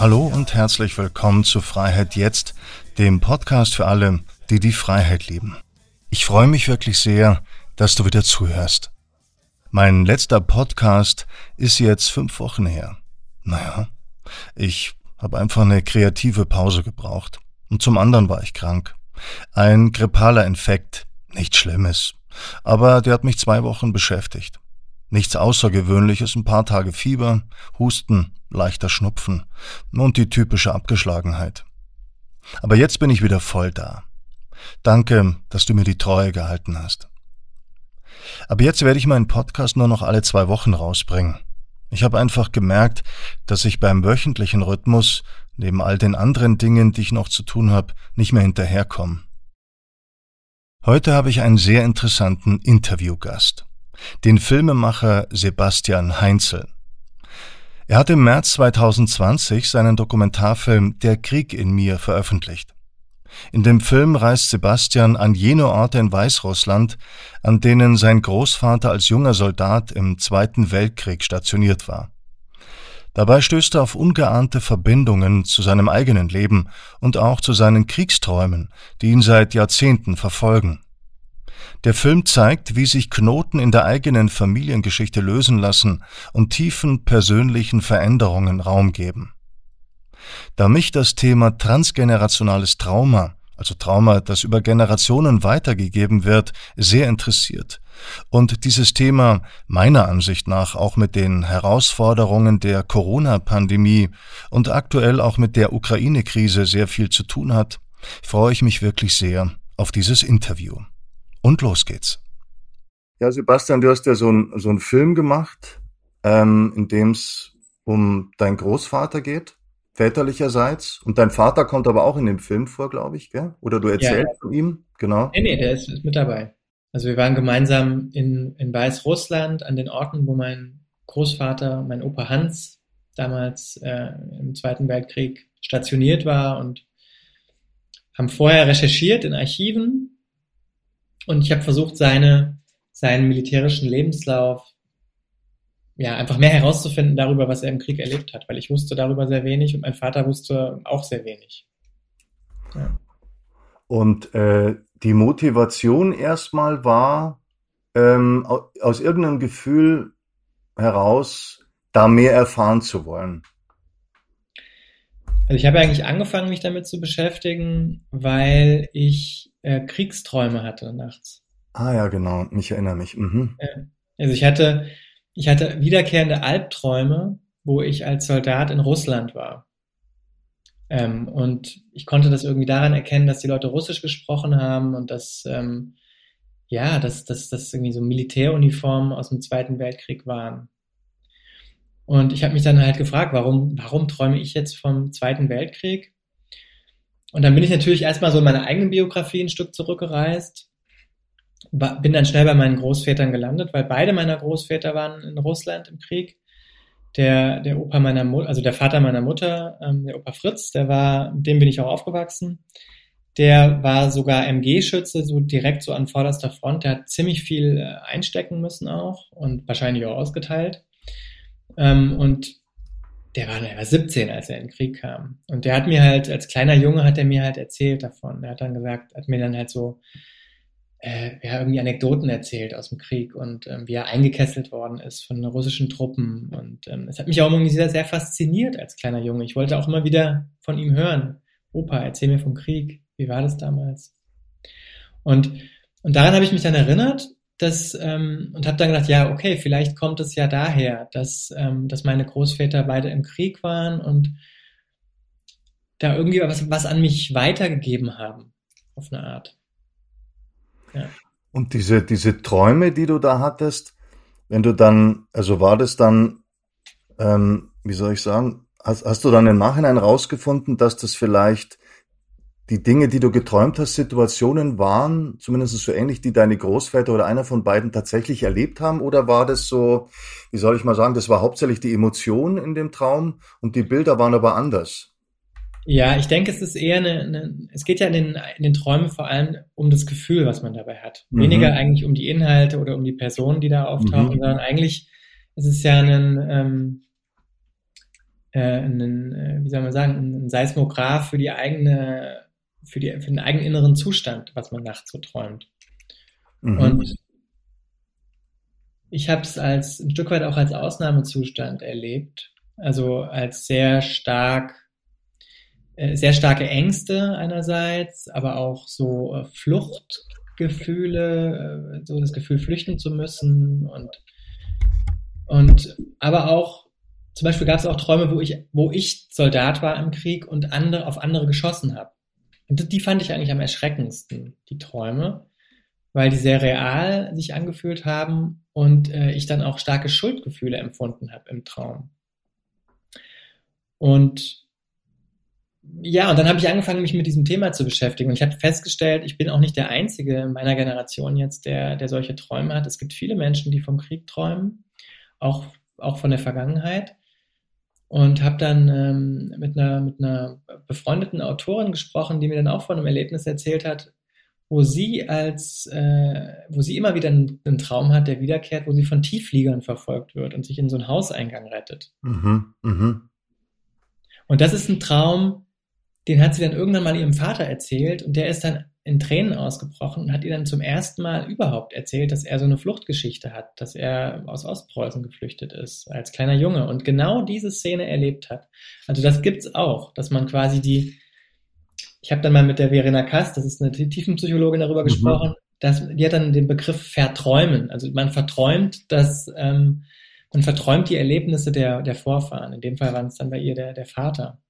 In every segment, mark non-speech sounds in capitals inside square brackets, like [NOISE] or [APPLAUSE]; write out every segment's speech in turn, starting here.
Hallo und herzlich willkommen zu Freiheit jetzt, dem Podcast für alle, die die Freiheit lieben. Ich freue mich wirklich sehr, dass du wieder zuhörst. Mein letzter Podcast ist jetzt fünf Wochen her. Naja, ich habe einfach eine kreative Pause gebraucht. Und zum anderen war ich krank. Ein grippaler Infekt, nichts Schlimmes. Aber der hat mich zwei Wochen beschäftigt. Nichts Außergewöhnliches, ein paar Tage Fieber, Husten, leichter Schnupfen und die typische Abgeschlagenheit. Aber jetzt bin ich wieder voll da. Danke, dass du mir die Treue gehalten hast. Aber jetzt werde ich meinen Podcast nur noch alle zwei Wochen rausbringen. Ich habe einfach gemerkt, dass ich beim wöchentlichen Rhythmus, neben all den anderen Dingen, die ich noch zu tun habe, nicht mehr hinterherkomme. Heute habe ich einen sehr interessanten Interviewgast, den Filmemacher Sebastian Heinzel. Er hat im März 2020 seinen Dokumentarfilm Der Krieg in mir veröffentlicht. In dem Film reist Sebastian an jene Orte in Weißrussland, an denen sein Großvater als junger Soldat im Zweiten Weltkrieg stationiert war. Dabei stößt er auf ungeahnte Verbindungen zu seinem eigenen Leben und auch zu seinen Kriegsträumen, die ihn seit Jahrzehnten verfolgen. Der Film zeigt, wie sich Knoten in der eigenen Familiengeschichte lösen lassen und tiefen persönlichen Veränderungen Raum geben. Da mich das Thema transgenerationales Trauma, also Trauma, das über Generationen weitergegeben wird, sehr interessiert und dieses Thema meiner Ansicht nach auch mit den Herausforderungen der Corona-Pandemie und aktuell auch mit der Ukraine-Krise sehr viel zu tun hat, freue ich mich wirklich sehr auf dieses Interview. Und los geht's. Ja, Sebastian, du hast ja so, ein, so einen Film gemacht, ähm, in dem es um deinen Großvater geht väterlicherseits. Und dein Vater kommt aber auch in dem Film vor, glaube ich, gell? Oder du erzählst ja. von ihm, genau. Nee, nee, der ist, ist, mit dabei. Also wir waren gemeinsam in, in Weißrussland an den Orten, wo mein Großvater, mein Opa Hans, damals äh, im Zweiten Weltkrieg stationiert war und haben vorher recherchiert in Archiven und ich habe versucht, seine, seinen militärischen Lebenslauf ja, einfach mehr herauszufinden darüber, was er im Krieg erlebt hat, weil ich wusste darüber sehr wenig und mein Vater wusste auch sehr wenig. Ja. Und äh, die Motivation erstmal war ähm, aus irgendeinem Gefühl heraus, da mehr erfahren zu wollen. Also ich habe eigentlich angefangen, mich damit zu beschäftigen, weil ich äh, Kriegsträume hatte nachts. Ah ja, genau, ich erinnere mich. Mhm. Also ich hatte ich hatte wiederkehrende Albträume, wo ich als Soldat in Russland war. Ähm, und ich konnte das irgendwie daran erkennen, dass die Leute Russisch gesprochen haben und dass, ähm, ja, dass, dass, dass irgendwie so Militäruniformen aus dem Zweiten Weltkrieg waren. Und ich habe mich dann halt gefragt, warum, warum träume ich jetzt vom Zweiten Weltkrieg? Und dann bin ich natürlich erstmal so in meine eigene Biografie ein Stück zurückgereist bin dann schnell bei meinen Großvätern gelandet, weil beide meiner Großväter waren in Russland im Krieg. Der, der Opa meiner Mutter, also der Vater meiner Mutter, ähm, der Opa Fritz, der war, mit dem bin ich auch aufgewachsen. Der war sogar MG-Schütze, so direkt so an vorderster Front. Der hat ziemlich viel äh, einstecken müssen auch und wahrscheinlich auch ausgeteilt. Ähm, und der war, der war 17, als er in den Krieg kam. Und der hat mir halt, als kleiner Junge hat er mir halt erzählt davon. Er hat dann gesagt, hat mir dann halt so äh, ja, irgendwie Anekdoten erzählt aus dem Krieg und ähm, wie er eingekesselt worden ist von russischen Truppen. Und ähm, es hat mich auch irgendwie sehr, sehr fasziniert als kleiner Junge. Ich wollte auch immer wieder von ihm hören. Opa, erzähl mir vom Krieg. Wie war das damals? Und, und daran habe ich mich dann erinnert, dass, ähm, und habe dann gedacht, ja, okay, vielleicht kommt es ja daher, dass, ähm, dass meine Großväter beide im Krieg waren und da irgendwie was, was an mich weitergegeben haben, auf eine Art. Und diese, diese Träume, die du da hattest, wenn du dann, also war das dann, ähm, wie soll ich sagen, hast, hast du dann im Nachhinein rausgefunden, dass das vielleicht die Dinge, die du geträumt hast, Situationen waren, zumindest so ähnlich, die deine Großväter oder einer von beiden tatsächlich erlebt haben? Oder war das so, wie soll ich mal sagen, das war hauptsächlich die Emotion in dem Traum und die Bilder waren aber anders? Ja, ich denke, es ist eher eine, eine es geht ja in den, in den Träumen vor allem um das Gefühl, was man dabei hat. Mhm. Weniger eigentlich um die Inhalte oder um die Personen, die da auftauchen, mhm. sondern eigentlich ist es ja ein, ähm, äh, einen, äh, wie soll man sagen, einen Seismograph für die eigene, für, die, für den eigenen inneren Zustand, was man nachts so träumt. Mhm. Und ich habe es als ein Stück weit auch als Ausnahmezustand erlebt, also als sehr stark, äh, sehr starke Ängste einerseits, aber auch so äh, Fluchtgefühle, äh, so das Gefühl, flüchten zu müssen und und aber auch zum Beispiel gab es auch Träume, wo ich wo ich Soldat war im Krieg und andere auf andere geschossen habe. Und die fand ich eigentlich am erschreckendsten, die Träume, weil die sehr real sich angefühlt haben und äh, ich dann auch starke Schuldgefühle empfunden habe im Traum. Und ja, und dann habe ich angefangen, mich mit diesem Thema zu beschäftigen. Und ich habe festgestellt, ich bin auch nicht der Einzige in meiner Generation jetzt, der, der solche Träume hat. Es gibt viele Menschen, die vom Krieg träumen, auch, auch von der Vergangenheit. Und habe dann ähm, mit, einer, mit einer befreundeten Autorin gesprochen, die mir dann auch von einem Erlebnis erzählt hat, wo sie als, äh, wo sie immer wieder einen, einen, Traum hat, der wiederkehrt, wo sie von Tieffliegern verfolgt wird und sich in so einen Hauseingang rettet. Mhm, mh. Und das ist ein Traum, den hat sie dann irgendwann mal ihrem Vater erzählt und der ist dann in Tränen ausgebrochen und hat ihr dann zum ersten Mal überhaupt erzählt, dass er so eine Fluchtgeschichte hat, dass er aus Ostpreußen geflüchtet ist als kleiner Junge und genau diese Szene erlebt hat. Also das gibt's auch, dass man quasi die ich habe dann mal mit der Verena Kast, das ist eine Tiefenpsychologin, darüber mhm. gesprochen, dass die hat dann den Begriff verträumen. Also man verträumt, dass ähm, man verträumt die Erlebnisse der, der Vorfahren. In dem Fall waren es dann bei ihr der, der Vater.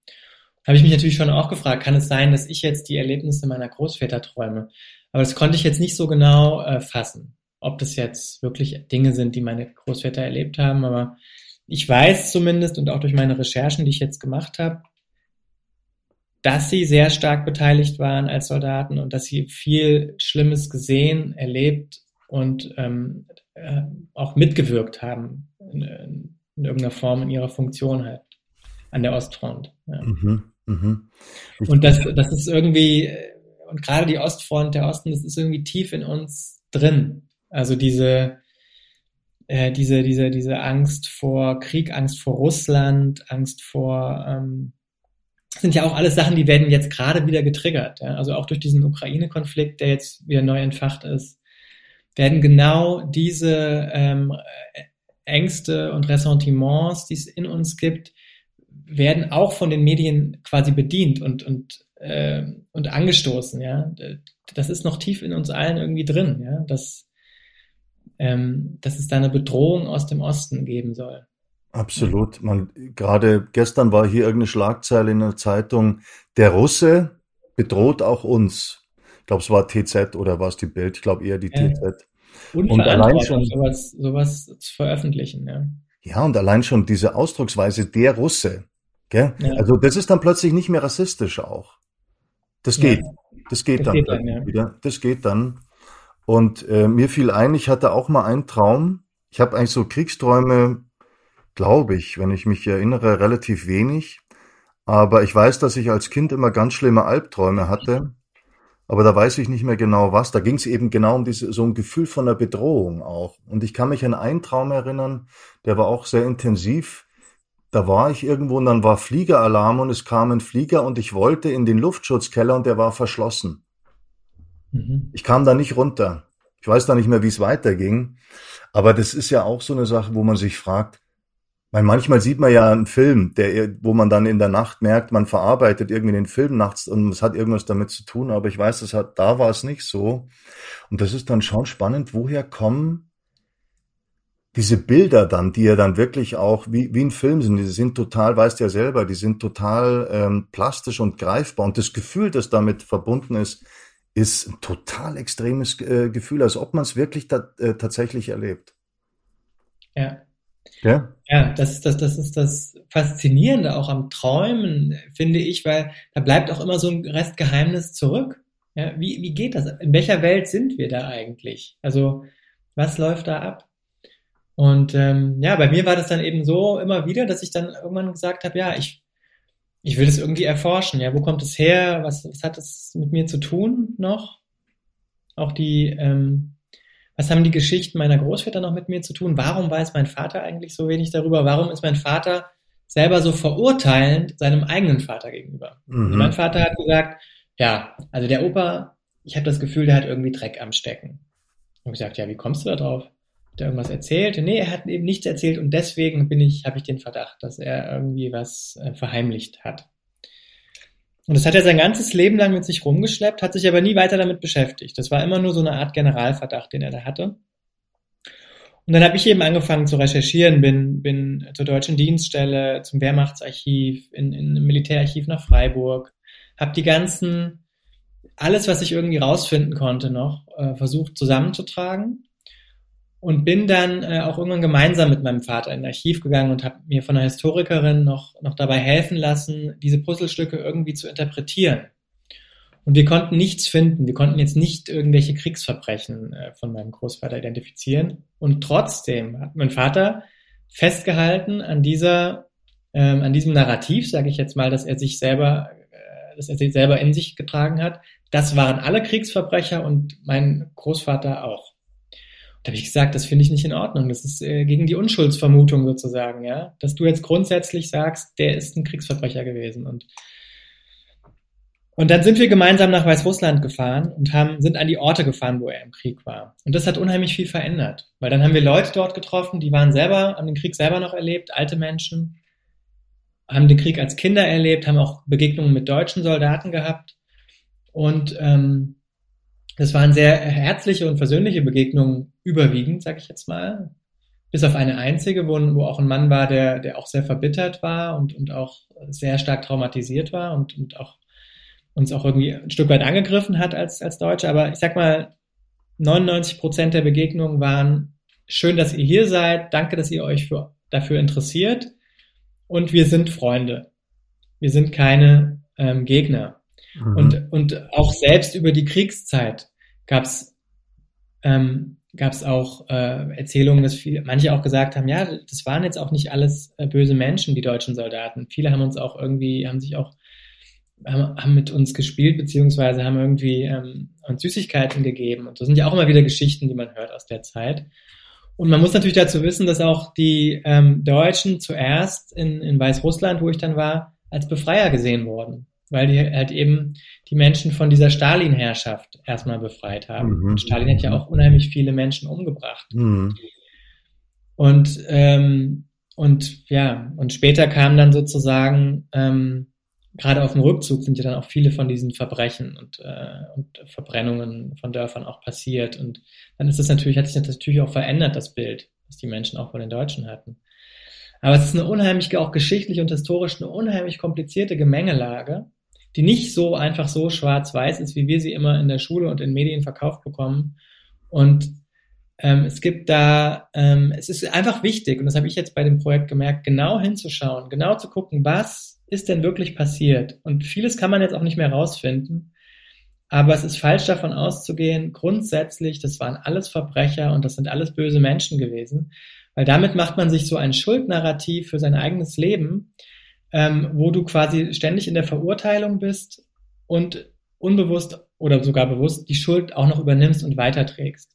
Habe ich mich natürlich schon auch gefragt, kann es sein, dass ich jetzt die Erlebnisse meiner Großväter träume? Aber das konnte ich jetzt nicht so genau äh, fassen, ob das jetzt wirklich Dinge sind, die meine Großväter erlebt haben. Aber ich weiß zumindest und auch durch meine Recherchen, die ich jetzt gemacht habe, dass sie sehr stark beteiligt waren als Soldaten und dass sie viel Schlimmes gesehen, erlebt und ähm, äh, auch mitgewirkt haben in, in, irgendeiner Form in ihrer Funktion halt an der Ostfront. Ja. Mhm, mh. Und das, das ist irgendwie, und gerade die Ostfront, der Osten, das ist irgendwie tief in uns drin. Also diese, äh, diese, diese, diese Angst vor Krieg, Angst vor Russland, Angst vor ähm, sind ja auch alles Sachen, die werden jetzt gerade wieder getriggert. Ja? Also auch durch diesen Ukraine-Konflikt, der jetzt wieder neu entfacht ist, werden genau diese ähm, Ängste und Ressentiments, die es in uns gibt, werden auch von den Medien quasi bedient und, und, äh, und angestoßen. Ja? Das ist noch tief in uns allen irgendwie drin, ja? dass, ähm, dass es da eine Bedrohung aus dem Osten geben soll. Absolut. Man, gerade gestern war hier irgendeine Schlagzeile in der Zeitung, der Russe bedroht auch uns. Ich glaube, es war TZ oder war es die Bild? Ich glaube eher die ja. TZ. Und allein schon sowas, sowas zu veröffentlichen, ja. Ja, und allein schon diese Ausdrucksweise der Russe. Ja. Also das ist dann plötzlich nicht mehr rassistisch auch. Das geht. Das geht das dann, geht dann wieder. Das geht dann. Und äh, mir fiel ein, ich hatte auch mal einen Traum. Ich habe eigentlich so Kriegsträume glaube ich, wenn ich mich erinnere, relativ wenig. Aber ich weiß, dass ich als Kind immer ganz schlimme Albträume hatte. Aber da weiß ich nicht mehr genau was. Da ging es eben genau um diese, so ein Gefühl von der Bedrohung auch. Und ich kann mich an einen Traum erinnern, der war auch sehr intensiv. Da war ich irgendwo und dann war Fliegeralarm und es kam ein Flieger und ich wollte in den Luftschutzkeller und der war verschlossen. Mhm. Ich kam da nicht runter. Ich weiß da nicht mehr, wie es weiterging. Aber das ist ja auch so eine Sache, wo man sich fragt, weil manchmal sieht man ja einen Film, der, wo man dann in der Nacht merkt, man verarbeitet irgendwie den Film nachts und es hat irgendwas damit zu tun, aber ich weiß, das hat, da war es nicht so. Und das ist dann schon spannend, woher kommen diese Bilder dann, die ja dann wirklich auch wie, wie ein Film sind, die sind total, weißt du ja selber, die sind total ähm, plastisch und greifbar. Und das Gefühl, das damit verbunden ist, ist ein total extremes äh, Gefühl, als ob man es wirklich ta äh, tatsächlich erlebt. Ja. Ja, ja das, ist das, das ist das Faszinierende auch am Träumen, finde ich, weil da bleibt auch immer so ein Restgeheimnis zurück. Ja, wie, wie geht das? In welcher Welt sind wir da eigentlich? Also, was läuft da ab? Und ähm, ja, bei mir war das dann eben so immer wieder, dass ich dann irgendwann gesagt habe, ja, ich, ich will das irgendwie erforschen. Ja, wo kommt es her? Was, was hat es mit mir zu tun noch? Auch die, ähm, was haben die Geschichten meiner Großväter noch mit mir zu tun? Warum weiß mein Vater eigentlich so wenig darüber? Warum ist mein Vater selber so verurteilend seinem eigenen Vater gegenüber. Mhm. Mein Vater hat gesagt, ja, also der Opa, ich habe das Gefühl, der hat irgendwie Dreck am Stecken. Und ich gesagt, ja, wie kommst du da drauf? Er irgendwas erzählt? Nee, er hat eben nichts erzählt und deswegen bin ich, habe ich den Verdacht, dass er irgendwie was äh, verheimlicht hat. Und das hat er sein ganzes Leben lang mit sich rumgeschleppt, hat sich aber nie weiter damit beschäftigt. Das war immer nur so eine Art Generalverdacht, den er da hatte. Und dann habe ich eben angefangen zu recherchieren, bin, bin zur deutschen Dienststelle, zum Wehrmachtsarchiv, in, in ein Militärarchiv nach Freiburg, habe die ganzen, alles, was ich irgendwie rausfinden konnte noch, äh, versucht zusammenzutragen und bin dann äh, auch irgendwann gemeinsam mit meinem Vater in ein Archiv gegangen und habe mir von einer Historikerin noch, noch dabei helfen lassen, diese Puzzlestücke irgendwie zu interpretieren. Und wir konnten nichts finden. Wir konnten jetzt nicht irgendwelche Kriegsverbrechen äh, von meinem Großvater identifizieren. Und trotzdem hat mein Vater festgehalten an dieser, ähm, an diesem Narrativ, sage ich jetzt mal, dass er sich selber, äh, dass er sich selber in sich getragen hat. Das waren alle Kriegsverbrecher und mein Großvater auch. Da habe ich gesagt, das finde ich nicht in Ordnung. Das ist äh, gegen die Unschuldsvermutung sozusagen, ja. Dass du jetzt grundsätzlich sagst, der ist ein Kriegsverbrecher gewesen. Und und dann sind wir gemeinsam nach Weißrussland gefahren und haben, sind an die Orte gefahren, wo er im Krieg war. Und das hat unheimlich viel verändert. Weil dann haben wir Leute dort getroffen, die waren selber, haben den Krieg selber noch erlebt, alte Menschen, haben den Krieg als Kinder erlebt, haben auch Begegnungen mit deutschen Soldaten gehabt. Und ähm, das waren sehr herzliche und versöhnliche Begegnungen, überwiegend, sag ich jetzt mal. Bis auf eine einzige, wo, wo auch ein Mann war, der, der auch sehr verbittert war und, und auch sehr stark traumatisiert war und, und auch uns auch irgendwie ein Stück weit angegriffen hat als, als Deutsche. Aber ich sag mal, 99 Prozent der Begegnungen waren schön, dass ihr hier seid. Danke, dass ihr euch für, dafür interessiert. Und wir sind Freunde. Wir sind keine ähm, Gegner. Mhm. Und, und auch selbst über die Kriegszeit gab es ähm, gab es auch äh, Erzählungen, dass viele, manche auch gesagt haben, ja, das waren jetzt auch nicht alles äh, böse Menschen, die deutschen Soldaten. Viele haben uns auch irgendwie, haben sich auch haben, haben mit uns gespielt, beziehungsweise haben irgendwie ähm, uns Süßigkeiten gegeben. Und das sind ja auch immer wieder Geschichten, die man hört aus der Zeit. Und man muss natürlich dazu wissen, dass auch die ähm, Deutschen zuerst in, in Weißrussland, wo ich dann war, als Befreier gesehen wurden, weil die halt eben die Menschen von dieser Stalin-Herrschaft erstmal befreit haben. Mhm. Stalin hat ja auch unheimlich viele Menschen umgebracht. Mhm. Und ähm, und ja, und später kam dann sozusagen ähm, gerade auf dem Rückzug sind ja dann auch viele von diesen Verbrechen und, äh, und Verbrennungen von Dörfern auch passiert. Und dann ist es natürlich, hat sich das natürlich auch verändert, das Bild, was die Menschen auch von den Deutschen hatten. Aber es ist eine unheimlich, auch geschichtlich und historisch, eine unheimlich komplizierte Gemengelage, die nicht so einfach so schwarz-weiß ist, wie wir sie immer in der Schule und in Medien verkauft bekommen. Und ähm, es gibt da, ähm, es ist einfach wichtig, und das habe ich jetzt bei dem Projekt gemerkt, genau hinzuschauen, genau zu gucken, was ist denn wirklich passiert? Und vieles kann man jetzt auch nicht mehr rausfinden. Aber es ist falsch davon auszugehen, grundsätzlich, das waren alles Verbrecher und das sind alles böse Menschen gewesen. Weil damit macht man sich so ein Schuldnarrativ für sein eigenes Leben, ähm, wo du quasi ständig in der Verurteilung bist und unbewusst oder sogar bewusst die Schuld auch noch übernimmst und weiterträgst.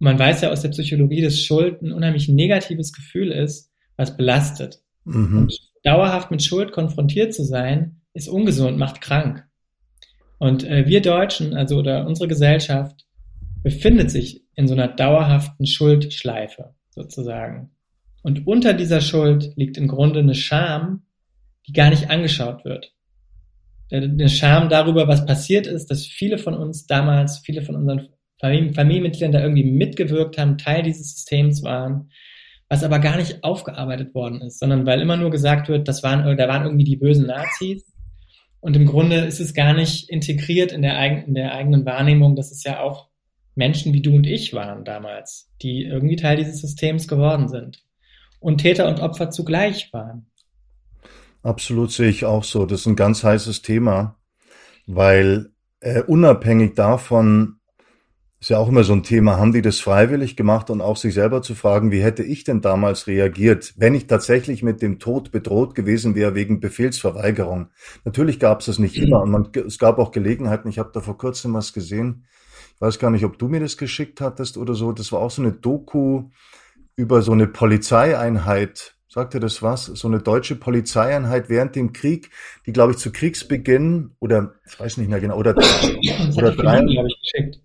Und man weiß ja aus der Psychologie, dass Schuld ein unheimlich negatives Gefühl ist, was belastet. Mhm. Und dauerhaft mit Schuld konfrontiert zu sein, ist ungesund, macht krank. Und äh, wir Deutschen, also oder unsere Gesellschaft, befindet sich in so einer dauerhaften Schuldschleife sozusagen. Und unter dieser Schuld liegt im Grunde eine Scham, die gar nicht angeschaut wird. Eine Scham darüber, was passiert ist, dass viele von uns damals, viele von unseren Familienmitgliedern da irgendwie mitgewirkt haben, Teil dieses Systems waren, was aber gar nicht aufgearbeitet worden ist, sondern weil immer nur gesagt wird, das waren, da waren irgendwie die bösen Nazis. Und im Grunde ist es gar nicht integriert in der, eigen, in der eigenen Wahrnehmung, dass es ja auch Menschen wie du und ich waren damals, die irgendwie Teil dieses Systems geworden sind und Täter und Opfer zugleich waren. Absolut sehe ich auch so. Das ist ein ganz heißes Thema, weil äh, unabhängig davon, ist ja auch immer so ein Thema, haben die das freiwillig gemacht? Und auch sich selber zu fragen, wie hätte ich denn damals reagiert, wenn ich tatsächlich mit dem Tod bedroht gewesen wäre wegen Befehlsverweigerung. Natürlich gab es das nicht immer. Und man, es gab auch Gelegenheiten, ich habe da vor kurzem was gesehen, ich weiß gar nicht, ob du mir das geschickt hattest oder so, das war auch so eine Doku über so eine Polizeieinheit, Sagt ihr das was? So eine deutsche Polizeieinheit während dem Krieg, die, glaube ich, zu Kriegsbeginn oder ich weiß nicht mehr genau, oder, oder drei. Feline, ich geschickt.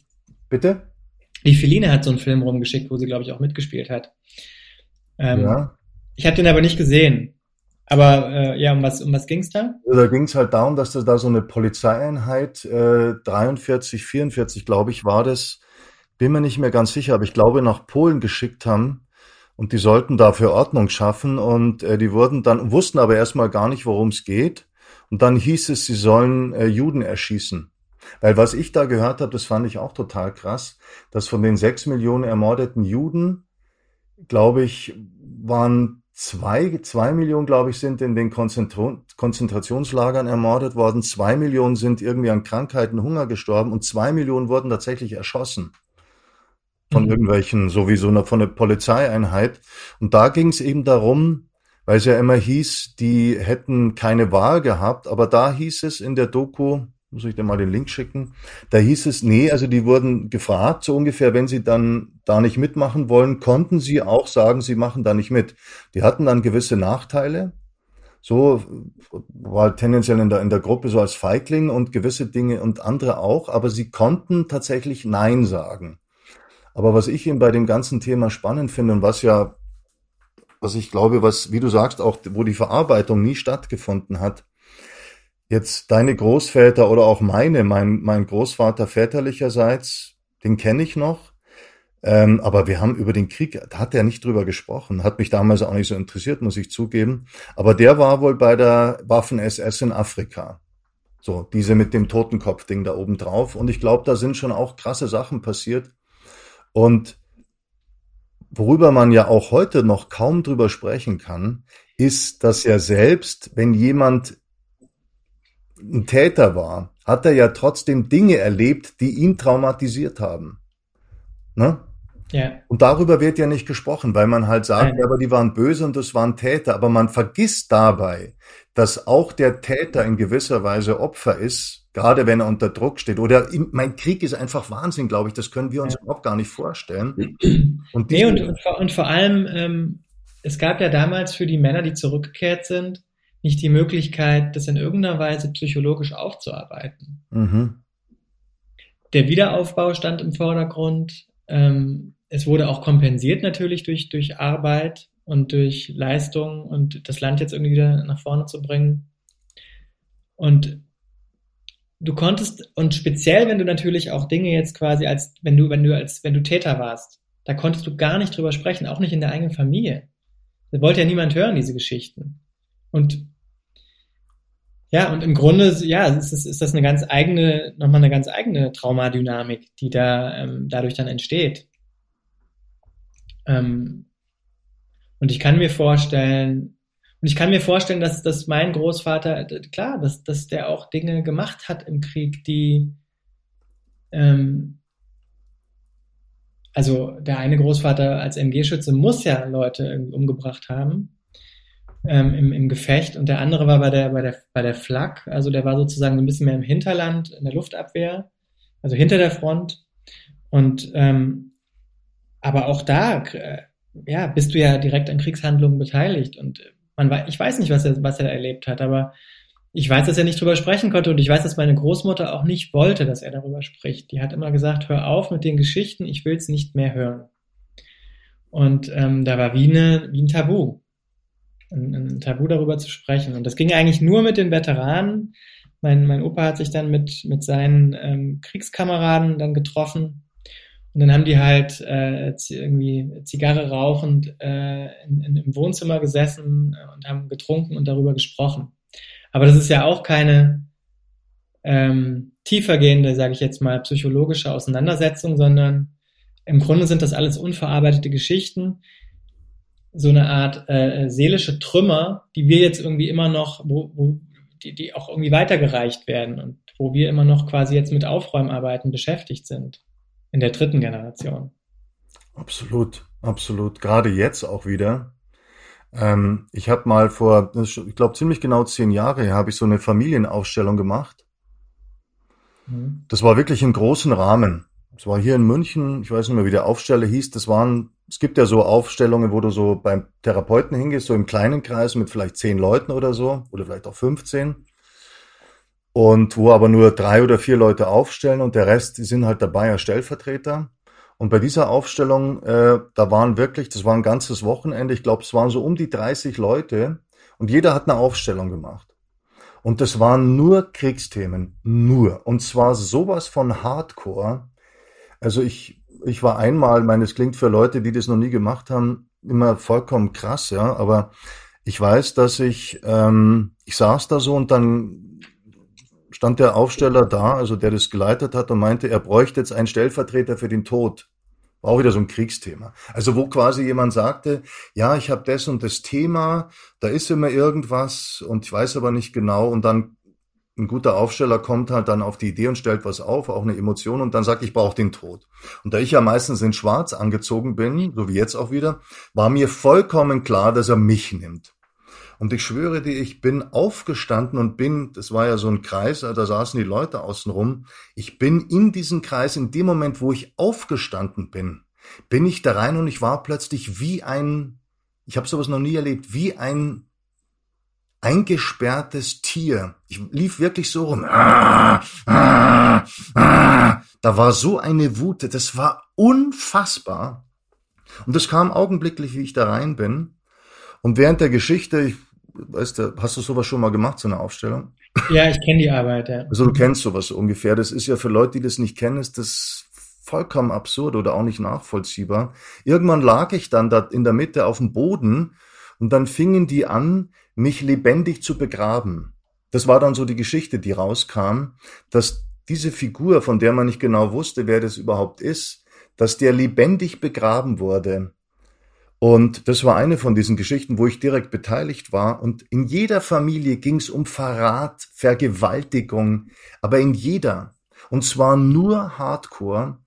Bitte? Die Feline hat so einen Film rumgeschickt, wo sie, glaube ich, auch mitgespielt hat. Ähm, ja. Ich habe den aber nicht gesehen. Aber äh, ja, um was, um was ging's da? Da ging's halt darum, dass das da so eine Polizeieinheit, äh, 43, 44, glaube ich, war das, bin mir nicht mehr ganz sicher, aber ich glaube, nach Polen geschickt haben und die sollten dafür Ordnung schaffen und äh, die wurden dann, wussten aber erstmal gar nicht, worum es geht. Und dann hieß es, sie sollen äh, Juden erschießen. Weil was ich da gehört habe, das fand ich auch total krass, dass von den sechs Millionen ermordeten Juden, glaube ich, waren zwei, zwei Millionen, glaube ich, sind in den Konzentrationslagern ermordet worden. Zwei Millionen sind irgendwie an Krankheiten, Hunger gestorben und zwei Millionen wurden tatsächlich erschossen von mhm. irgendwelchen, sowieso eine, von der Polizeieinheit. Und da ging es eben darum, weil es ja immer hieß, die hätten keine Wahl gehabt, aber da hieß es in der Doku, muss ich dir mal den Link schicken, da hieß es, nee, also die wurden gefragt, so ungefähr, wenn sie dann da nicht mitmachen wollen, konnten sie auch sagen, sie machen da nicht mit. Die hatten dann gewisse Nachteile, so war tendenziell in der, in der Gruppe so als Feigling und gewisse Dinge und andere auch, aber sie konnten tatsächlich Nein sagen. Aber was ich eben bei dem ganzen Thema spannend finde und was ja, was ich glaube, was, wie du sagst, auch wo die Verarbeitung nie stattgefunden hat, jetzt deine Großväter oder auch meine, mein, mein Großvater väterlicherseits, den kenne ich noch, ähm, aber wir haben über den Krieg, da hat er nicht drüber gesprochen, hat mich damals auch nicht so interessiert, muss ich zugeben. Aber der war wohl bei der Waffen-SS in Afrika. So, diese mit dem Totenkopf-Ding da oben drauf. Und ich glaube, da sind schon auch krasse Sachen passiert. Und worüber man ja auch heute noch kaum drüber sprechen kann, ist, dass ja selbst, wenn jemand ein Täter war, hat er ja trotzdem Dinge erlebt, die ihn traumatisiert haben. Ne? Ja. Und darüber wird ja nicht gesprochen, weil man halt sagt, ja, aber die waren böse und das waren Täter. Aber man vergisst dabei, dass auch der Täter in gewisser Weise Opfer ist gerade wenn er unter Druck steht. Oder mein Krieg ist einfach Wahnsinn, glaube ich. Das können wir uns ja. überhaupt gar nicht vorstellen. Und, nee, und, und, vor, und vor allem, ähm, es gab ja damals für die Männer, die zurückgekehrt sind, nicht die Möglichkeit, das in irgendeiner Weise psychologisch aufzuarbeiten. Mhm. Der Wiederaufbau stand im Vordergrund. Ähm, es wurde auch kompensiert natürlich durch, durch Arbeit und durch Leistung und das Land jetzt irgendwie wieder nach vorne zu bringen. Und du konntest, und speziell, wenn du natürlich auch Dinge jetzt quasi als, wenn du, wenn du als, wenn du Täter warst, da konntest du gar nicht drüber sprechen, auch nicht in der eigenen Familie. Das wollte ja niemand hören, diese Geschichten. Und ja, und im Grunde, ja, ist, ist, ist das eine ganz eigene, nochmal eine ganz eigene Traumadynamik, die da ähm, dadurch dann entsteht. Ähm, und ich kann mir vorstellen, und ich kann mir vorstellen, dass, dass mein Großvater, klar, dass, dass der auch Dinge gemacht hat im Krieg, die, ähm, also der eine Großvater als MG-Schütze muss ja Leute irgendwie umgebracht haben ähm, im, im Gefecht. Und der andere war bei der, bei der, bei der Flak, also der war sozusagen so ein bisschen mehr im Hinterland, in der Luftabwehr, also hinter der Front. Und ähm, aber auch da, äh, ja, bist du ja direkt an Kriegshandlungen beteiligt. Und man ich weiß nicht, was er, was er erlebt hat, aber ich weiß, dass er nicht drüber sprechen konnte und ich weiß, dass meine Großmutter auch nicht wollte, dass er darüber spricht. Die hat immer gesagt, hör auf mit den Geschichten, ich will es nicht mehr hören. Und ähm, da war wie, eine, wie ein Tabu, ein, ein, Tabu darüber zu sprechen. Und das ging eigentlich nur mit den Veteranen. Mein, mein Opa hat sich dann mit, mit seinen ähm, Kriegskameraden dann getroffen und dann haben die halt äh, irgendwie Zigarre rauchend äh, in, in, im Wohnzimmer gesessen und haben getrunken und darüber gesprochen. Aber das ist ja auch keine ähm, tiefergehende, sage ich jetzt mal, psychologische Auseinandersetzung, sondern im Grunde sind das alles unverarbeitete Geschichten, so eine Art äh, seelische Trümmer, die wir jetzt irgendwie immer noch, wo, wo die, die auch irgendwie weitergereicht werden und wo wir immer noch quasi jetzt mit Aufräumarbeiten beschäftigt sind in der dritten Generation. Absolut, absolut. Gerade jetzt auch wieder. Ähm, ich habe mal vor, ich glaube ziemlich genau zehn Jahre habe ich so eine Familienausstellung gemacht. Mhm. Das war wirklich im großen Rahmen. Das war hier in München, ich weiß nicht mehr, wie der Aufsteller hieß, das waren es gibt ja so Aufstellungen, wo du so beim Therapeuten hingehst, so im kleinen Kreis mit vielleicht zehn Leuten oder so, oder vielleicht auch 15. Und wo aber nur drei oder vier Leute aufstellen und der Rest, die sind halt dabei als Stellvertreter. Und bei dieser Aufstellung, äh, da waren wirklich, das war ein ganzes Wochenende, ich glaube, es waren so um die 30 Leute und jeder hat eine Aufstellung gemacht. Und das waren nur Kriegsthemen, nur. Und zwar sowas von Hardcore. Also ich, ich war einmal, meine, es klingt für Leute, die das noch nie gemacht haben, immer vollkommen krass, ja, aber ich weiß, dass ich, ähm, ich saß da so und dann stand der Aufsteller da, also der das geleitet hat und meinte, er bräuchte jetzt einen Stellvertreter für den Tod. War auch wieder so ein Kriegsthema. Also wo quasi jemand sagte, ja, ich habe das und das Thema, da ist immer irgendwas und ich weiß aber nicht genau und dann ein guter Aufsteller kommt halt dann auf die Idee und stellt was auf, auch eine Emotion und dann sagt, ich brauche den Tod. Und da ich ja meistens in Schwarz angezogen bin, so wie jetzt auch wieder, war mir vollkommen klar, dass er mich nimmt. Und ich schwöre dir, ich bin aufgestanden und bin, das war ja so ein Kreis, da saßen die Leute außen rum. Ich bin in diesen Kreis, in dem Moment, wo ich aufgestanden bin, bin ich da rein und ich war plötzlich wie ein, ich habe sowas noch nie erlebt, wie ein eingesperrtes Tier. Ich lief wirklich so rum. Da war so eine Wut, das war unfassbar. Und das kam augenblicklich, wie ich da rein bin. Und während der Geschichte, ich weißt du, hast du sowas schon mal gemacht, so eine Aufstellung? Ja, ich kenne die Arbeit, ja. Also du kennst sowas ungefähr. Das ist ja für Leute, die das nicht kennen, ist das vollkommen absurd oder auch nicht nachvollziehbar. Irgendwann lag ich dann da in der Mitte auf dem Boden und dann fingen die an, mich lebendig zu begraben. Das war dann so die Geschichte, die rauskam, dass diese Figur, von der man nicht genau wusste, wer das überhaupt ist, dass der lebendig begraben wurde. Und das war eine von diesen Geschichten, wo ich direkt beteiligt war. Und in jeder Familie ging es um Verrat, Vergewaltigung, aber in jeder. Und zwar nur Hardcore.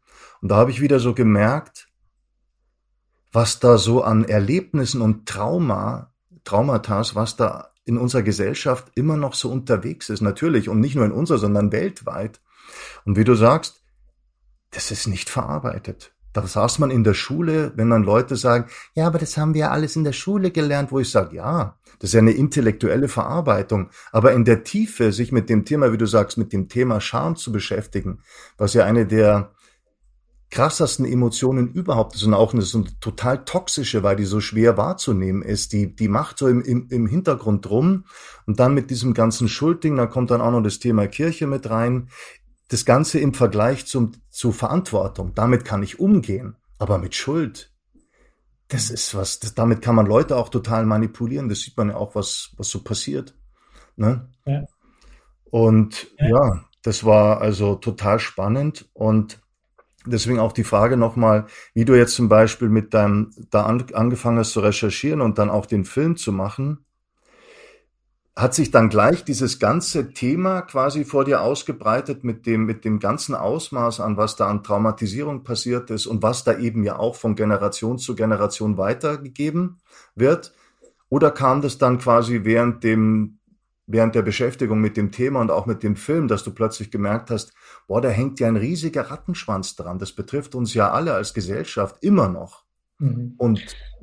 Und da habe ich wieder so gemerkt, was da so an Erlebnissen und Trauma, Traumatas, was da in unserer Gesellschaft immer noch so unterwegs ist. Natürlich. Und nicht nur in unserer, sondern weltweit. Und wie du sagst, das ist nicht verarbeitet. Da saß man in der Schule, wenn dann Leute sagen, ja, aber das haben wir ja alles in der Schule gelernt, wo ich sage, ja, das ist ja eine intellektuelle Verarbeitung. Aber in der Tiefe, sich mit dem Thema, wie du sagst, mit dem Thema Scham zu beschäftigen, was ja eine der krassesten Emotionen überhaupt ist und auch eine so total toxische, weil die so schwer wahrzunehmen ist. Die, die macht so im, im, im Hintergrund drum und dann mit diesem ganzen Schuldding, da kommt dann auch noch das Thema Kirche mit rein das Ganze im Vergleich zum, zu Verantwortung. Damit kann ich umgehen. Aber mit Schuld, das ist was, das, damit kann man Leute auch total manipulieren. Das sieht man ja auch, was, was so passiert. Ne? Ja. Und ja. ja, das war also total spannend und deswegen auch die Frage nochmal, wie du jetzt zum Beispiel mit deinem, da an, angefangen hast zu recherchieren und dann auch den Film zu machen hat sich dann gleich dieses ganze Thema quasi vor dir ausgebreitet mit dem, mit dem ganzen Ausmaß an, was da an Traumatisierung passiert ist und was da eben ja auch von Generation zu Generation weitergegeben wird? Oder kam das dann quasi während dem, während der Beschäftigung mit dem Thema und auch mit dem Film, dass du plötzlich gemerkt hast, boah, da hängt ja ein riesiger Rattenschwanz dran. Das betrifft uns ja alle als Gesellschaft immer noch. Mhm. Und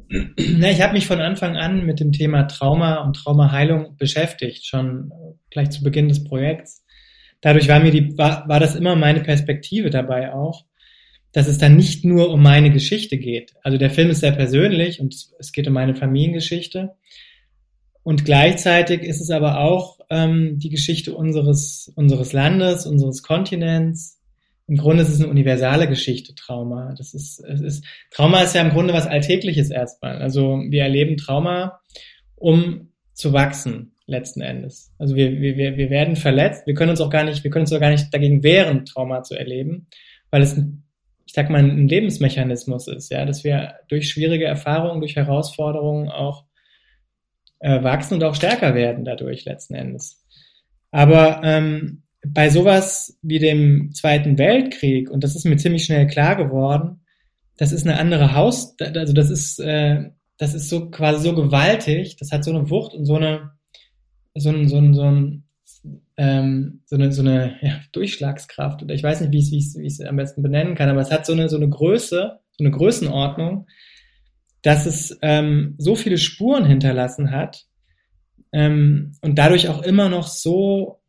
[CLEARS THROAT] na, ich habe mich von Anfang an mit dem Thema Trauma und Traumaheilung beschäftigt, schon gleich zu Beginn des Projekts. Dadurch war mir die, war, war das immer meine Perspektive dabei auch, dass es dann nicht nur um meine Geschichte geht. Also der Film ist sehr persönlich und es geht um meine Familiengeschichte. Und gleichzeitig ist es aber auch ähm, die Geschichte unseres, unseres Landes, unseres Kontinents, im Grunde ist es eine universale Geschichte, Trauma. Das ist, es ist, Trauma ist ja im Grunde was Alltägliches erstmal. Also wir erleben Trauma, um zu wachsen, letzten Endes. Also wir, wir, wir werden verletzt. Wir können uns auch gar nicht, wir können uns auch gar nicht dagegen wehren, Trauma zu erleben, weil es, ich sag mal, ein Lebensmechanismus ist, ja, dass wir durch schwierige Erfahrungen, durch Herausforderungen auch äh, wachsen und auch stärker werden dadurch letzten Endes. Aber ähm, bei sowas wie dem Zweiten Weltkrieg, und das ist mir ziemlich schnell klar geworden, das ist eine andere Haus, also das ist, äh, das ist so quasi so gewaltig, das hat so eine Wucht und so eine, so ein, so ein, so ein ähm, so eine, so eine ja, Durchschlagskraft. Oder ich weiß nicht, wie ich es wie ich es am besten benennen kann, aber es hat so eine, so eine Größe, so eine Größenordnung, dass es ähm, so viele Spuren hinterlassen hat ähm, und dadurch auch immer noch so,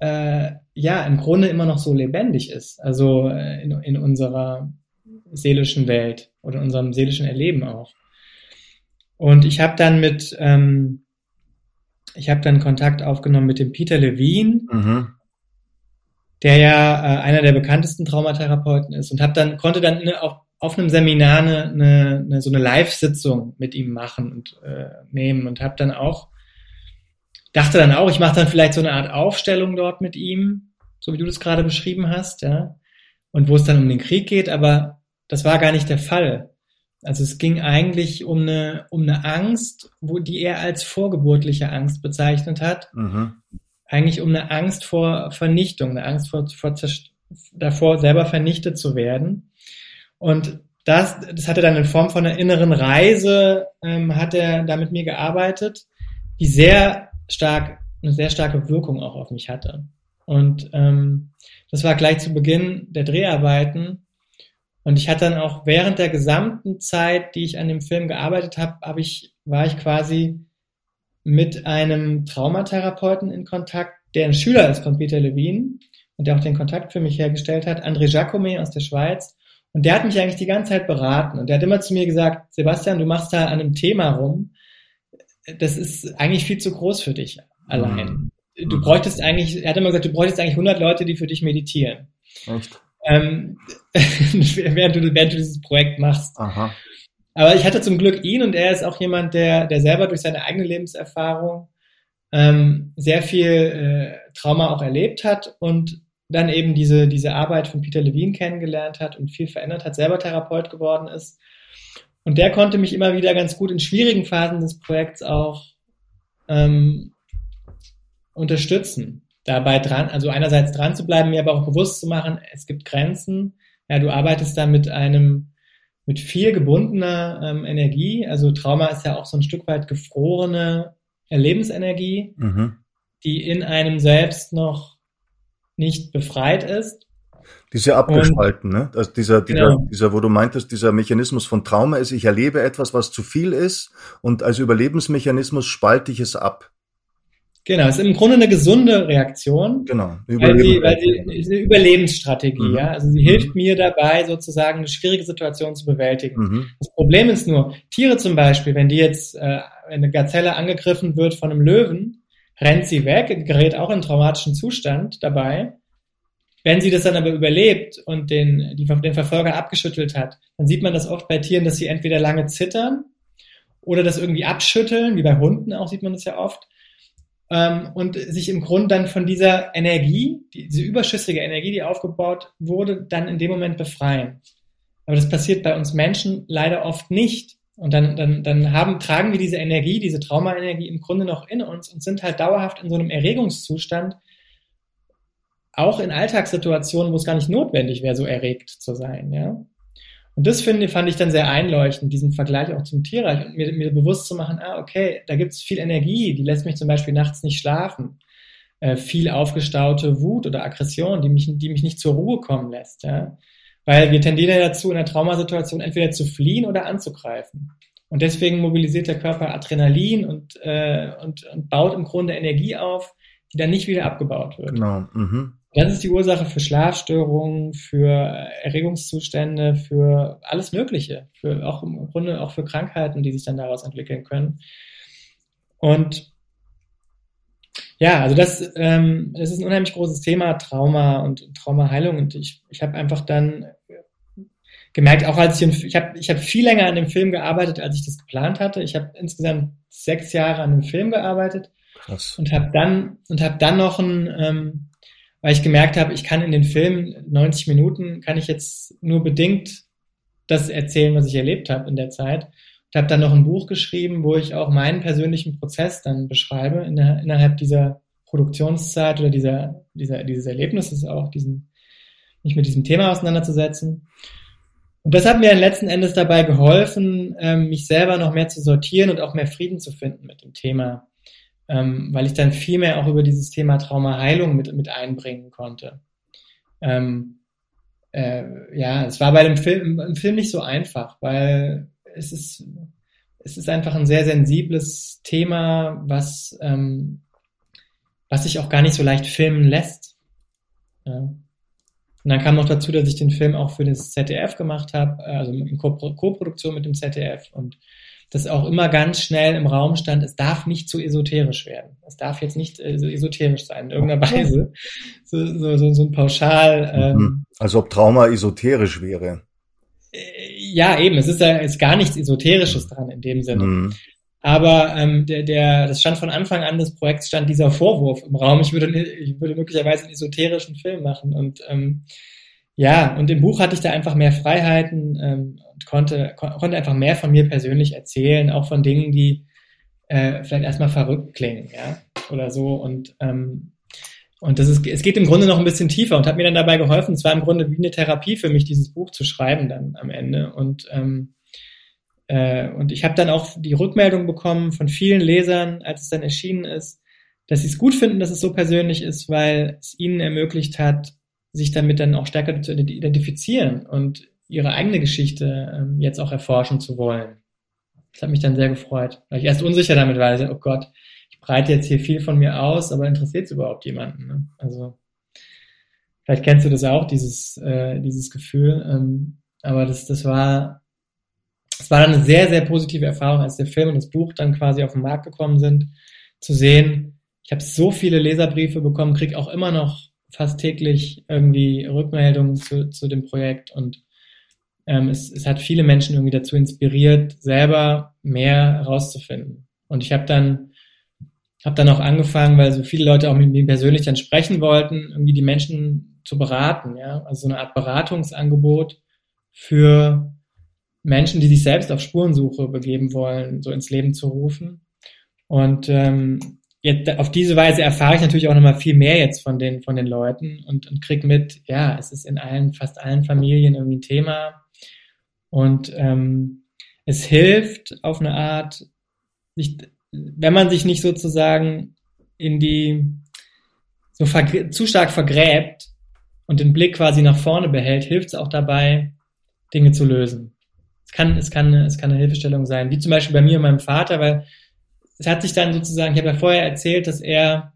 äh, ja, im Grunde immer noch so lebendig ist. Also äh, in, in unserer seelischen Welt oder in unserem seelischen Erleben auch. Und ich habe dann mit, ähm, ich habe dann Kontakt aufgenommen mit dem Peter Levine, mhm. der ja äh, einer der bekanntesten Traumatherapeuten ist und habe dann konnte dann ne, auf, auf einem Seminar eine, eine, eine so eine Live-Sitzung mit ihm machen und äh, nehmen und habe dann auch dachte dann auch, ich mache dann vielleicht so eine Art Aufstellung dort mit ihm, so wie du das gerade beschrieben hast, ja, und wo es dann um den Krieg geht, aber das war gar nicht der Fall. Also es ging eigentlich um eine, um eine Angst, wo die er als vorgeburtliche Angst bezeichnet hat. Mhm. Eigentlich um eine Angst vor Vernichtung, eine Angst vor, vor davor, selber vernichtet zu werden. Und das, das hat er dann in Form von einer inneren Reise, ähm, hat er da mit mir gearbeitet, die sehr stark, eine sehr starke Wirkung auch auf mich hatte. Und ähm, das war gleich zu Beginn der Dreharbeiten und ich hatte dann auch während der gesamten Zeit, die ich an dem Film gearbeitet habe, habe ich, war ich quasi mit einem Traumatherapeuten in Kontakt, der ein Schüler ist von Peter Levine und der auch den Kontakt für mich hergestellt hat, André Jacome aus der Schweiz. Und der hat mich eigentlich die ganze Zeit beraten. Und der hat immer zu mir gesagt, Sebastian, du machst da an einem Thema rum. Das ist eigentlich viel zu groß für dich allein. Mhm. Du bräuchtest eigentlich, er hat immer gesagt, du bräuchtest eigentlich 100 Leute, die für dich meditieren. Echt? ähm, [LAUGHS] während, du, während du dieses Projekt machst. Aha. Aber ich hatte zum Glück ihn und er ist auch jemand, der, der selber durch seine eigene Lebenserfahrung ähm, sehr viel äh, Trauma auch erlebt hat und dann eben diese, diese Arbeit von Peter Levine kennengelernt hat und viel verändert hat, selber Therapeut geworden ist. Und der konnte mich immer wieder ganz gut in schwierigen Phasen des Projekts auch ähm, unterstützen dabei dran, also einerseits dran zu bleiben, mir aber auch bewusst zu machen, es gibt Grenzen. Ja, du arbeitest da mit einem, mit viel gebundener ähm, Energie. Also Trauma ist ja auch so ein Stück weit gefrorene Lebensenergie, mhm. die in einem selbst noch nicht befreit ist. Diese abgespalten, ne? Also dieser, dieser, genau. dieser, wo du meintest, dieser Mechanismus von Trauma ist, ich erlebe etwas, was zu viel ist, und als Überlebensmechanismus spalte ich es ab. Genau, es ist im Grunde eine gesunde Reaktion. Genau, weil sie, weil sie ist eine Überlebensstrategie, mhm. ja. Also sie mhm. hilft mir dabei, sozusagen eine schwierige Situation zu bewältigen. Mhm. Das Problem ist nur, Tiere zum Beispiel, wenn die jetzt, äh, eine Gazelle angegriffen wird von einem Löwen, rennt sie weg, gerät auch in traumatischen Zustand dabei. Wenn sie das dann aber überlebt und den, die, den Verfolger abgeschüttelt hat, dann sieht man das oft bei Tieren, dass sie entweder lange zittern oder das irgendwie abschütteln, wie bei Hunden auch sieht man das ja oft ähm, und sich im Grunde dann von dieser Energie, diese überschüssige Energie, die aufgebaut wurde, dann in dem Moment befreien. Aber das passiert bei uns Menschen leider oft nicht. Und dann, dann, dann haben, tragen wir diese Energie, diese Traumaenergie im Grunde noch in uns und sind halt dauerhaft in so einem Erregungszustand, auch in Alltagssituationen, wo es gar nicht notwendig wäre, so erregt zu sein, ja. Und das finde, fand ich dann sehr einleuchtend, diesen Vergleich auch zum Tierreich und mir, mir bewusst zu machen, ah, okay, da gibt es viel Energie, die lässt mich zum Beispiel nachts nicht schlafen. Äh, viel aufgestaute Wut oder Aggression, die mich, die mich nicht zur Ruhe kommen lässt. Ja? Weil wir tendieren ja dazu, in einer Traumasituation entweder zu fliehen oder anzugreifen. Und deswegen mobilisiert der Körper Adrenalin und, äh, und, und baut im Grunde Energie auf, die dann nicht wieder abgebaut wird. Genau. Mhm. Das ist die Ursache für Schlafstörungen, für Erregungszustände, für alles Mögliche, für auch im Grunde auch für Krankheiten, die sich dann daraus entwickeln können. Und ja, also das, ähm, das ist ein unheimlich großes Thema, Trauma und Traumaheilung. Und ich, ich habe einfach dann gemerkt, auch als ich, ich habe ich hab viel länger an dem Film gearbeitet, als ich das geplant hatte. Ich habe insgesamt sechs Jahre an dem Film gearbeitet Krass. und habe dann und habe dann noch ein ähm, weil ich gemerkt habe, ich kann in den Filmen 90 Minuten, kann ich jetzt nur bedingt das erzählen, was ich erlebt habe in der Zeit. Ich habe dann noch ein Buch geschrieben, wo ich auch meinen persönlichen Prozess dann beschreibe in der, innerhalb dieser Produktionszeit oder dieser, dieser, dieses Erlebnisses auch, diesen, mich mit diesem Thema auseinanderzusetzen. Und das hat mir letzten Endes dabei geholfen, ähm, mich selber noch mehr zu sortieren und auch mehr Frieden zu finden mit dem Thema ähm, weil ich dann viel mehr auch über dieses Thema Traumaheilung mit, mit einbringen konnte. Ähm, äh, ja, es war bei dem Film, im Film nicht so einfach, weil es ist, es ist einfach ein sehr sensibles Thema, was, ähm, was sich auch gar nicht so leicht filmen lässt. Ja. Und dann kam noch dazu, dass ich den Film auch für das ZDF gemacht habe, also in Co-Produktion mit dem ZDF und das auch immer ganz schnell im Raum stand, es darf nicht zu esoterisch werden. Es darf jetzt nicht äh, so esoterisch sein, in irgendeiner Weise. So, so, so, so ein Pauschal. Ähm, mhm. also ob Trauma esoterisch wäre. Äh, ja, eben. Es ist ja ist gar nichts Esoterisches dran in dem Sinne. Mhm. Aber ähm, der, der, das stand von Anfang an des Projekts, stand dieser Vorwurf im Raum, ich würde, ich würde möglicherweise einen esoterischen Film machen. Und ähm, ja, und im Buch hatte ich da einfach mehr Freiheiten ähm, und konnte, kon konnte einfach mehr von mir persönlich erzählen, auch von Dingen, die äh, vielleicht erstmal verrückt klingen, ja, oder so. Und ähm, und das ist, es geht im Grunde noch ein bisschen tiefer und hat mir dann dabei geholfen. Es war im Grunde wie eine Therapie für mich, dieses Buch zu schreiben dann am Ende. Und ähm, äh, und ich habe dann auch die Rückmeldung bekommen von vielen Lesern, als es dann erschienen ist, dass sie es gut finden, dass es so persönlich ist, weil es ihnen ermöglicht hat, sich damit dann auch stärker zu identifizieren und ihre eigene Geschichte ähm, jetzt auch erforschen zu wollen. Das hat mich dann sehr gefreut, weil ich erst unsicher damit war. Also, oh Gott, ich breite jetzt hier viel von mir aus, aber interessiert es überhaupt jemanden? Ne? Also vielleicht kennst du das auch, dieses, äh, dieses Gefühl. Ähm, aber das, das war es war dann eine sehr, sehr positive Erfahrung, als der Film und das Buch dann quasi auf den Markt gekommen sind, zu sehen, ich habe so viele Leserbriefe bekommen, kriege auch immer noch fast täglich irgendwie Rückmeldungen zu, zu dem Projekt und ähm, es, es hat viele Menschen irgendwie dazu inspiriert, selber mehr herauszufinden. Und ich habe dann habe dann auch angefangen, weil so viele Leute auch mit mir persönlich dann sprechen wollten, irgendwie die Menschen zu beraten, ja, also so eine Art Beratungsangebot für Menschen, die sich selbst auf Spurensuche begeben wollen, so ins Leben zu rufen. Und ähm, jetzt, auf diese Weise erfahre ich natürlich auch nochmal viel mehr jetzt von den, von den Leuten und, und krieg mit, ja, es ist in allen, fast allen Familien irgendwie ein Thema. Und ähm, es hilft auf eine Art, sich, wenn man sich nicht sozusagen in die so zu stark vergräbt und den Blick quasi nach vorne behält, hilft es auch dabei, Dinge zu lösen. Es kann, es kann, es kann eine Hilfestellung sein, wie zum Beispiel bei mir und meinem Vater, weil es hat sich dann sozusagen, ich habe ja vorher erzählt, dass er,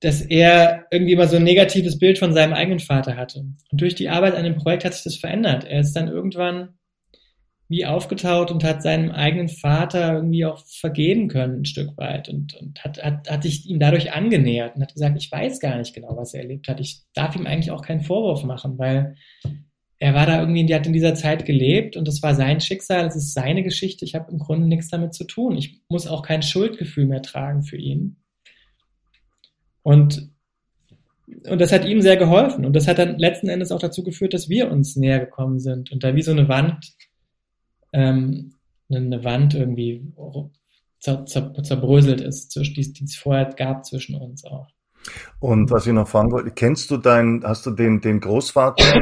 dass er irgendwie immer so ein negatives Bild von seinem eigenen Vater hatte. Und durch die Arbeit an dem Projekt hat sich das verändert. Er ist dann irgendwann wie aufgetaut und hat seinem eigenen Vater irgendwie auch vergeben können, ein Stück weit. Und, und hat, hat, hat sich ihm dadurch angenähert und hat gesagt, ich weiß gar nicht genau, was er erlebt hat. Ich darf ihm eigentlich auch keinen Vorwurf machen, weil er war da irgendwie, der hat in dieser Zeit gelebt und das war sein Schicksal, es ist seine Geschichte. Ich habe im Grunde nichts damit zu tun. Ich muss auch kein Schuldgefühl mehr tragen für ihn. Und, und das hat ihm sehr geholfen. Und das hat dann letzten Endes auch dazu geführt, dass wir uns näher gekommen sind und da wie so eine Wand, ähm, eine Wand irgendwie zer, zer, zerbröselt ist, die, die es vorher gab zwischen uns auch. Und was ich noch fragen wollte, kennst du deinen, hast du den, den Großvater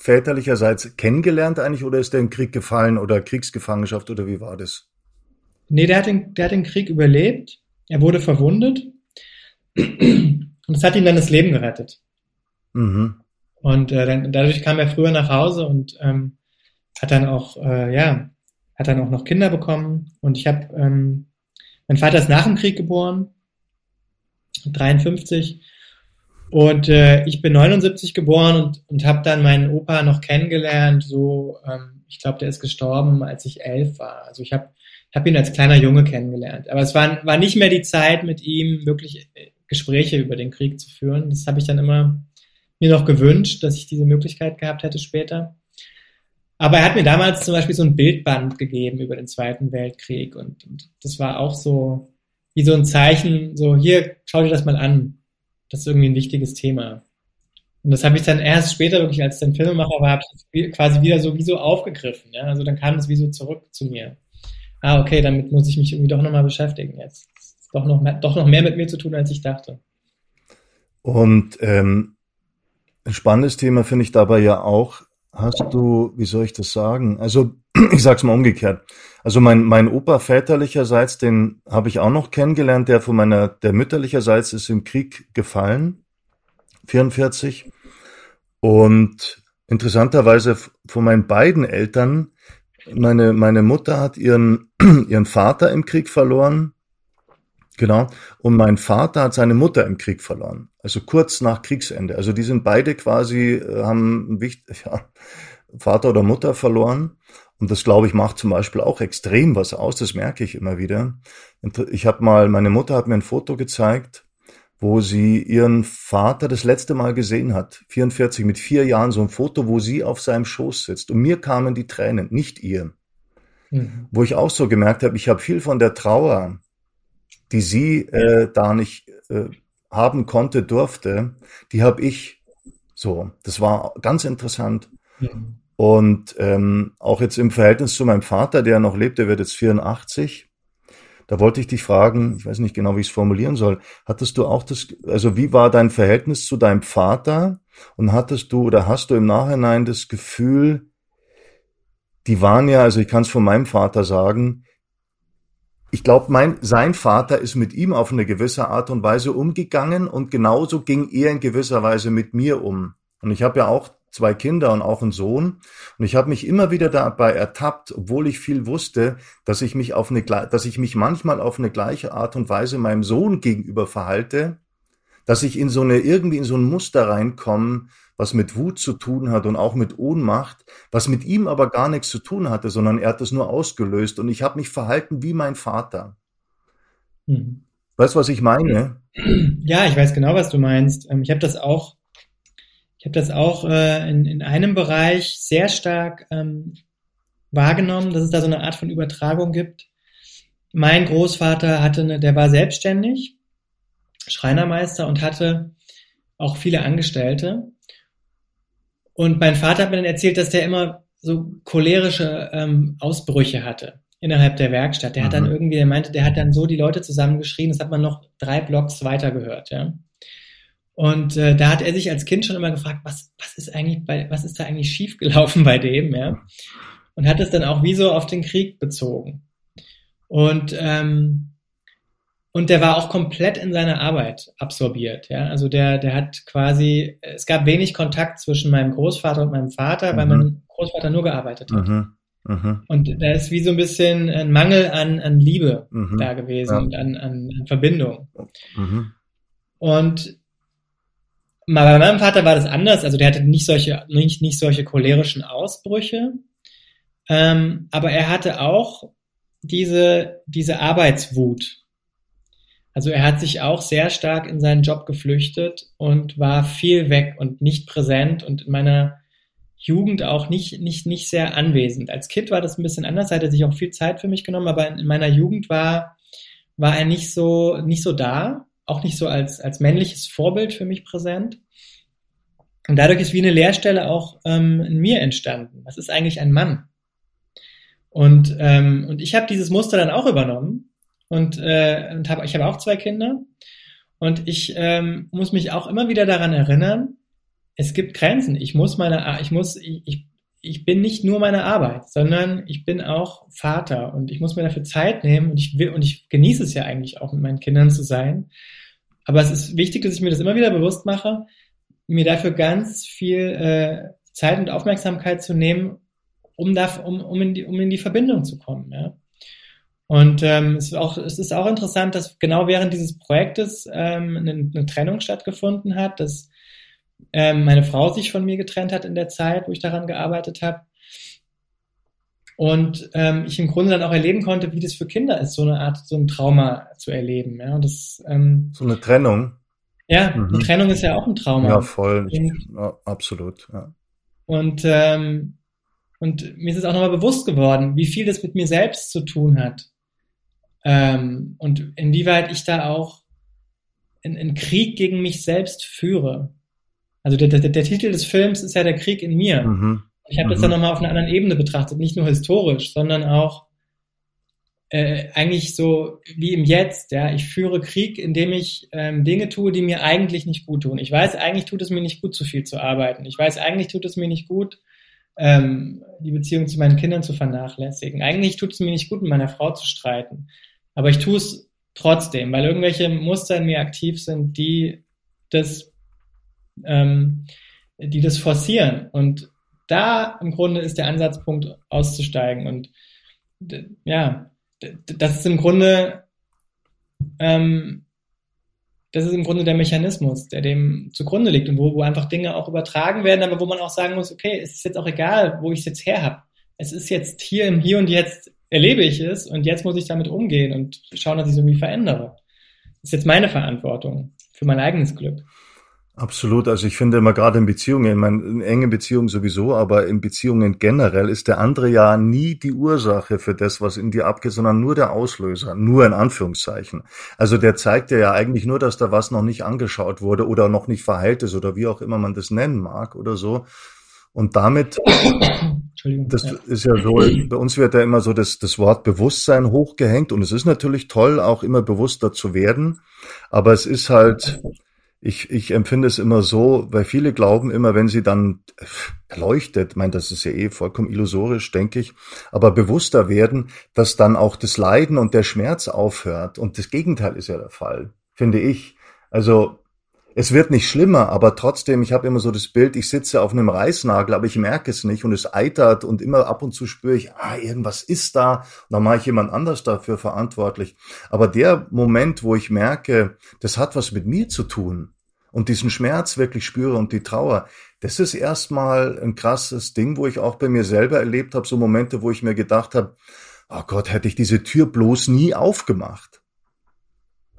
väterlicherseits kennengelernt eigentlich oder ist der im Krieg gefallen oder Kriegsgefangenschaft oder wie war das? Nee, der hat den, der hat den Krieg überlebt. Er wurde verwundet. Und es hat ihm dann das Leben gerettet. Mhm. Und äh, dann, dadurch kam er früher nach Hause und ähm, hat dann auch, äh, ja, hat dann auch noch Kinder bekommen. Und ich habe, ähm, mein Vater ist nach dem Krieg geboren, 53. Und äh, ich bin 79 geboren und, und habe dann meinen Opa noch kennengelernt. So, ähm, ich glaube, der ist gestorben, als ich elf war. Also ich habe hab ihn als kleiner Junge kennengelernt. Aber es war, war nicht mehr die Zeit, mit ihm wirklich äh, Gespräche über den Krieg zu führen. Das habe ich dann immer mir noch gewünscht, dass ich diese Möglichkeit gehabt hätte später. Aber er hat mir damals zum Beispiel so ein Bildband gegeben über den Zweiten Weltkrieg und, und das war auch so wie so ein Zeichen, so hier, schau dir das mal an das ist irgendwie ein wichtiges Thema. Und das habe ich dann erst später wirklich, als ich dann Filmemacher war, quasi wieder so wie so aufgegriffen. Ja? Also dann kam es wie so zurück zu mir. Ah, okay, damit muss ich mich irgendwie doch nochmal beschäftigen jetzt. Doch noch, mehr, doch noch mehr mit mir zu tun, als ich dachte. Und ähm, ein spannendes Thema finde ich dabei ja auch, hast du, wie soll ich das sagen? Also [CLEARS THROAT] ich sag's mal umgekehrt. Also mein, mein Opa väterlicherseits, den habe ich auch noch kennengelernt, der von meiner, der mütterlicherseits ist im Krieg gefallen, 44. Und interessanterweise von meinen beiden Eltern Meine, meine Mutter hat ihren, [CLEARS THROAT] ihren Vater im Krieg verloren. Genau. Und mein Vater hat seine Mutter im Krieg verloren. Also kurz nach Kriegsende. Also die sind beide quasi, äh, haben [LAUGHS] ja, Vater oder Mutter verloren. Und das, glaube ich, macht zum Beispiel auch extrem was aus. Das merke ich immer wieder. Ich habe mal, meine Mutter hat mir ein Foto gezeigt, wo sie ihren Vater das letzte Mal gesehen hat. 44 mit vier Jahren, so ein Foto, wo sie auf seinem Schoß sitzt. Und mir kamen die Tränen, nicht ihr. Mhm. Wo ich auch so gemerkt habe, ich habe viel von der Trauer, die sie äh, da nicht äh, haben konnte, durfte, die habe ich so. Das war ganz interessant. Mhm. Und ähm, auch jetzt im Verhältnis zu meinem Vater, der noch lebt, der wird jetzt 84. Da wollte ich dich fragen, ich weiß nicht genau, wie ich es formulieren soll. Hattest du auch das, also wie war dein Verhältnis zu deinem Vater? Und hattest du oder hast du im Nachhinein das Gefühl, die waren ja, also ich kann es von meinem Vater sagen, ich glaube, mein, sein Vater ist mit ihm auf eine gewisse Art und Weise umgegangen und genauso ging er in gewisser Weise mit mir um. Und ich habe ja auch zwei Kinder und auch einen Sohn. Und ich habe mich immer wieder dabei ertappt, obwohl ich viel wusste, dass ich mich auf eine, dass ich mich manchmal auf eine gleiche Art und Weise meinem Sohn gegenüber verhalte, dass ich in so eine, irgendwie in so ein Muster reinkomme, was mit Wut zu tun hat und auch mit Ohnmacht, was mit ihm aber gar nichts zu tun hatte, sondern er hat es nur ausgelöst und ich habe mich verhalten wie mein Vater. Mhm. Weißt du, was ich meine? Ja, ich weiß genau, was du meinst. Ähm, ich habe das auch ich habe das auch äh, in, in einem Bereich sehr stark ähm, wahrgenommen, dass es da so eine Art von Übertragung gibt. Mein Großvater hatte eine, der war selbstständig, Schreinermeister und hatte auch viele Angestellte. Und mein Vater hat mir dann erzählt, dass der immer so cholerische ähm, Ausbrüche hatte innerhalb der Werkstatt. Der mhm. hat dann mhm. irgendwie, der meinte, der hat dann so die Leute zusammengeschrien, das hat man noch drei Blocks weiter gehört, ja. Und äh, da hat er sich als Kind schon immer gefragt, was, was ist eigentlich bei, was ist da eigentlich schiefgelaufen bei dem, ja? Und hat es dann auch wie so auf den Krieg bezogen. Und ähm, und der war auch komplett in seine Arbeit absorbiert, ja. Also der, der hat quasi, es gab wenig Kontakt zwischen meinem Großvater und meinem Vater, mhm. weil mein Großvater nur gearbeitet hat. Mhm. Mhm. Und da ist wie so ein bisschen ein Mangel an, an Liebe mhm. da gewesen ja. und an, an, an Verbindung. Mhm. Und bei meinem Vater war das anders. Also der hatte nicht solche, nicht, nicht solche cholerischen Ausbrüche. Ähm, aber er hatte auch diese, diese Arbeitswut. Also er hat sich auch sehr stark in seinen Job geflüchtet und war viel weg und nicht präsent und in meiner Jugend auch nicht, nicht, nicht sehr anwesend. Als Kind war das ein bisschen anders, hat er sich auch viel Zeit für mich genommen, aber in meiner Jugend war, war er nicht so, nicht so da auch nicht so als, als männliches Vorbild für mich präsent. Und dadurch ist wie eine Leerstelle auch ähm, in mir entstanden. Was ist eigentlich ein Mann? Und, ähm, und ich habe dieses Muster dann auch übernommen und, äh, und hab, ich habe auch zwei Kinder und ich ähm, muss mich auch immer wieder daran erinnern, es gibt Grenzen. Ich muss meine, ich muss, ich ich bin nicht nur meine Arbeit, sondern ich bin auch Vater und ich muss mir dafür Zeit nehmen und ich will und ich genieße es ja eigentlich auch mit meinen Kindern zu sein. Aber es ist wichtig, dass ich mir das immer wieder bewusst mache, mir dafür ganz viel äh, Zeit und Aufmerksamkeit zu nehmen, um, da, um, um, in, die, um in die Verbindung zu kommen. Ja? Und ähm, es, ist auch, es ist auch interessant, dass genau während dieses Projektes ähm, eine, eine Trennung stattgefunden hat, dass ähm, meine Frau sich von mir getrennt hat in der Zeit, wo ich daran gearbeitet habe. Und ähm, ich im Grunde dann auch erleben konnte, wie das für Kinder ist, so eine Art, so ein Trauma zu erleben. Ja, und das, ähm, so eine Trennung. Ja, mhm. eine Trennung ist ja auch ein Trauma. Ja, voll. Und, ja, absolut. Ja. Und, ähm, und mir ist es auch nochmal bewusst geworden, wie viel das mit mir selbst zu tun hat. Ähm, und inwieweit ich da auch einen Krieg gegen mich selbst führe. Also der, der, der Titel des Films ist ja der Krieg in mir. Mhm. Ich habe mhm. das dann nochmal auf einer anderen Ebene betrachtet, nicht nur historisch, sondern auch äh, eigentlich so wie im Jetzt. Ja, ich führe Krieg, indem ich ähm, Dinge tue, die mir eigentlich nicht gut tun. Ich weiß, eigentlich tut es mir nicht gut, zu viel zu arbeiten. Ich weiß, eigentlich tut es mir nicht gut, ähm, die Beziehung zu meinen Kindern zu vernachlässigen. Eigentlich tut es mir nicht gut, mit meiner Frau zu streiten. Aber ich tue es trotzdem, weil irgendwelche Muster in mir aktiv sind, die das ähm, die das forcieren. Und da im Grunde ist der Ansatzpunkt auszusteigen. Und ja, das ist im Grunde, ähm, das ist im Grunde der Mechanismus, der dem zugrunde liegt und wo, wo einfach Dinge auch übertragen werden, aber wo man auch sagen muss, okay, es ist jetzt auch egal, wo ich es jetzt her habe. Es ist jetzt hier im Hier und Jetzt erlebe ich es und jetzt muss ich damit umgehen und schauen, dass ich es irgendwie verändere. Das ist jetzt meine Verantwortung für mein eigenes Glück. Absolut. Also ich finde immer gerade in Beziehungen, ich meine, in engen Beziehungen sowieso, aber in Beziehungen generell ist der andere ja nie die Ursache für das, was in dir abgeht, sondern nur der Auslöser. Nur in Anführungszeichen. Also der zeigt dir ja eigentlich nur, dass da was noch nicht angeschaut wurde oder noch nicht verheilt ist oder wie auch immer man das nennen mag oder so. Und damit, [COUGHS] das ist ja so, bei uns wird ja immer so das, das Wort Bewusstsein hochgehängt und es ist natürlich toll, auch immer bewusster zu werden, aber es ist halt, ich, ich empfinde es immer so, weil viele glauben immer, wenn sie dann erleuchtet, mein, das ist ja eh vollkommen illusorisch, denke ich, aber bewusster werden, dass dann auch das Leiden und der Schmerz aufhört. Und das Gegenteil ist ja der Fall, finde ich. Also es wird nicht schlimmer, aber trotzdem, ich habe immer so das Bild, ich sitze auf einem Reißnagel, aber ich merke es nicht und es eitert und immer ab und zu spüre ich, ah, irgendwas ist da, und dann mache ich jemand anders dafür verantwortlich. Aber der Moment, wo ich merke, das hat was mit mir zu tun und diesen Schmerz wirklich spüre und die Trauer, das ist erstmal ein krasses Ding, wo ich auch bei mir selber erlebt habe, so Momente, wo ich mir gedacht habe, oh Gott, hätte ich diese Tür bloß nie aufgemacht.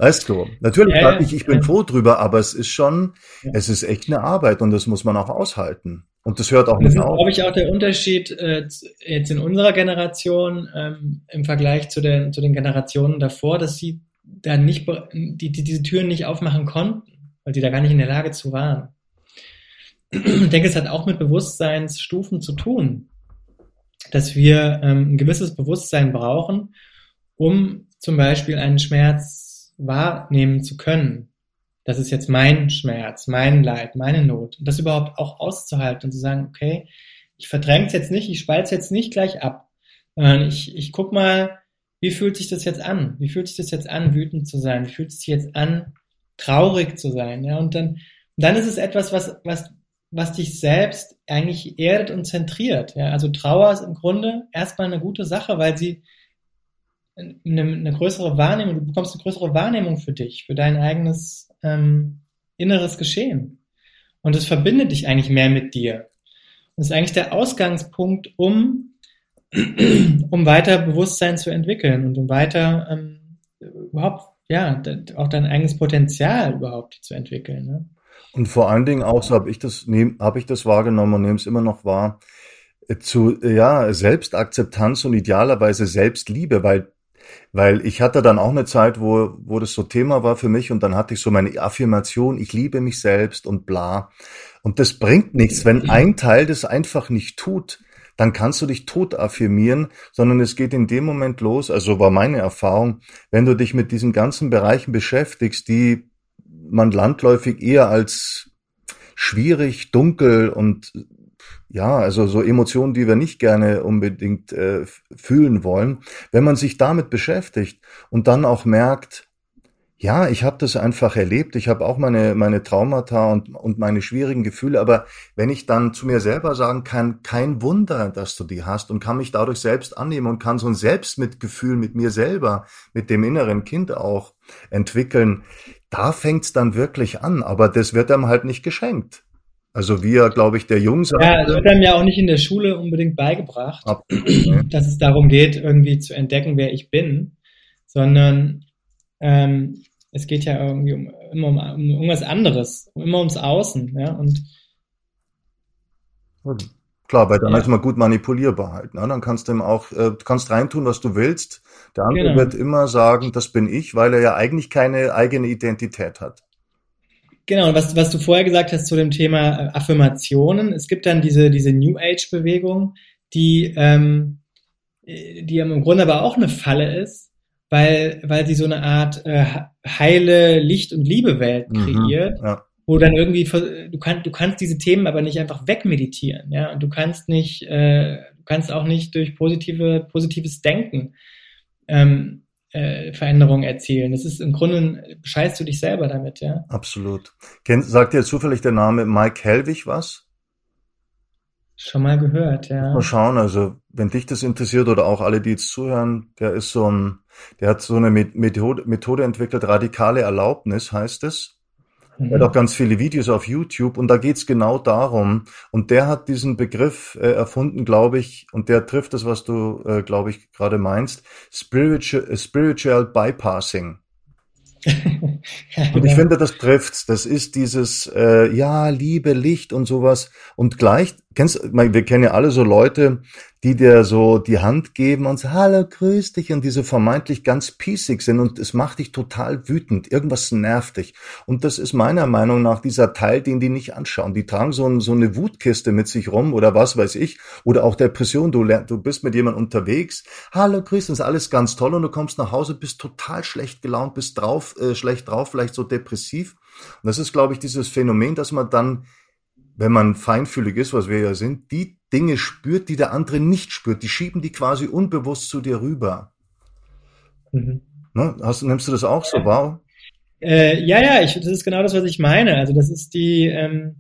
Weißt du, natürlich ja, ich, ich bin ja. froh drüber, aber es ist schon, ja. es ist echt eine Arbeit und das muss man auch aushalten. Und das hört auch nicht auf. Das ist, glaube ich, auch der Unterschied äh, jetzt in unserer Generation ähm, im Vergleich zu den, zu den Generationen davor, dass sie da nicht, die, die diese Türen nicht aufmachen konnten, weil sie da gar nicht in der Lage zu waren. Ich denke, es hat auch mit Bewusstseinsstufen zu tun, dass wir ähm, ein gewisses Bewusstsein brauchen, um zum Beispiel einen Schmerz wahrnehmen zu können. Das ist jetzt mein Schmerz, mein Leid, meine Not. Und das überhaupt auch auszuhalten und zu sagen, okay, ich verdränge es jetzt nicht, ich spalte es jetzt nicht gleich ab, sondern ich, ich guck mal, wie fühlt sich das jetzt an? Wie fühlt sich das jetzt an, wütend zu sein? Wie fühlt es sich jetzt an, traurig zu sein? Ja, und dann, dann ist es etwas, was, was, was dich selbst eigentlich erdet und zentriert. Ja, also Trauer ist im Grunde erstmal eine gute Sache, weil sie, eine, eine größere Wahrnehmung, du bekommst eine größere Wahrnehmung für dich, für dein eigenes ähm, inneres Geschehen. Und es verbindet dich eigentlich mehr mit dir. Das ist eigentlich der Ausgangspunkt, um, [CLEARS THROAT] um weiter Bewusstsein zu entwickeln und um weiter ähm, überhaupt, ja, auch dein eigenes Potenzial überhaupt zu entwickeln. Ne? Und vor allen Dingen auch, so habe ich das, ich das wahrgenommen und nehme es immer noch wahr, äh, zu ja Selbstakzeptanz und idealerweise Selbstliebe, weil weil ich hatte dann auch eine Zeit, wo, wo das so Thema war für mich und dann hatte ich so meine Affirmation, ich liebe mich selbst und bla. Und das bringt nichts, wenn ein Teil das einfach nicht tut, dann kannst du dich tot affirmieren, sondern es geht in dem Moment los, also war meine Erfahrung, wenn du dich mit diesen ganzen Bereichen beschäftigst, die man landläufig eher als schwierig, dunkel und ja, also so Emotionen, die wir nicht gerne unbedingt äh, fühlen wollen, wenn man sich damit beschäftigt und dann auch merkt, ja, ich habe das einfach erlebt, ich habe auch meine, meine Traumata und, und meine schwierigen Gefühle, aber wenn ich dann zu mir selber sagen kann, kein Wunder, dass du die hast und kann mich dadurch selbst annehmen und kann so ein Selbstmitgefühl mit mir selber, mit dem inneren Kind auch entwickeln, da fängt's dann wirklich an, aber das wird einem halt nicht geschenkt. Also wir, glaube ich, der Jung sagt. Ja, das wird einem ja auch nicht in der Schule unbedingt beigebracht, [CLEARS THROAT] dass es darum geht, irgendwie zu entdecken, wer ich bin, sondern ähm, es geht ja irgendwie um, immer um, um irgendwas anderes, immer ums Außen, ja, und Klar, weil dann ja. ist man gut manipulierbar halt. Ne? Dann kannst du ihm auch, äh, kannst reintun, was du willst. Der andere genau. wird immer sagen, das bin ich, weil er ja eigentlich keine eigene Identität hat. Genau, und was, was du vorher gesagt hast zu dem Thema äh, Affirmationen, es gibt dann diese, diese New Age-Bewegung, die, ähm, die im Grunde aber auch eine Falle ist, weil, weil sie so eine Art äh, heile Licht- und Liebe-Welt mhm, kreiert, mhm, ja. wo dann irgendwie, du, kannst du kannst diese Themen aber nicht einfach wegmeditieren, ja, und du kannst nicht, äh, du kannst auch nicht durch positive, positives Denken ähm, äh, Veränderungen erzielen. Das ist im Grunde, bescheißt du dich selber damit, ja. Absolut. Kennt, sagt dir zufällig der Name Mike Helwig was? Schon mal gehört, ja. Mal schauen, also wenn dich das interessiert oder auch alle, die jetzt zuhören, der ist so ein, der hat so eine Methode, Methode entwickelt, radikale Erlaubnis heißt es. Mhm. Er hat auch ganz viele Videos auf YouTube und da geht's genau darum. Und der hat diesen Begriff äh, erfunden, glaube ich, und der trifft das, was du, äh, glaube ich, gerade meinst, Spiritual, Spiritual Bypassing. [LAUGHS] und ich finde, das trifft's. Das ist dieses, äh, ja, Liebe, Licht und sowas. Und gleich, kennst, wir kennen ja alle so Leute, die dir so die Hand geben und sagen, hallo, grüß dich und diese vermeintlich ganz pießig sind und es macht dich total wütend. Irgendwas nervt dich. Und das ist meiner Meinung nach dieser Teil, den die nicht anschauen. Die tragen so, so eine Wutkiste mit sich rum oder was weiß ich. Oder auch Depression. Du, lernst, du bist mit jemandem unterwegs. Hallo, grüß dich, ist alles ganz toll und du kommst nach Hause, bist total schlecht gelaunt, bist drauf, äh, schlecht drauf, vielleicht so depressiv. Und das ist, glaube ich, dieses Phänomen, dass man dann wenn man feinfühlig ist, was wir ja sind, die Dinge spürt, die der andere nicht spürt. Die schieben die quasi unbewusst zu dir rüber. Mhm. Ne? Hast, nimmst du das auch so wahr? Äh, ja, ja, ich, das ist genau das, was ich meine. Also das ist die, ähm,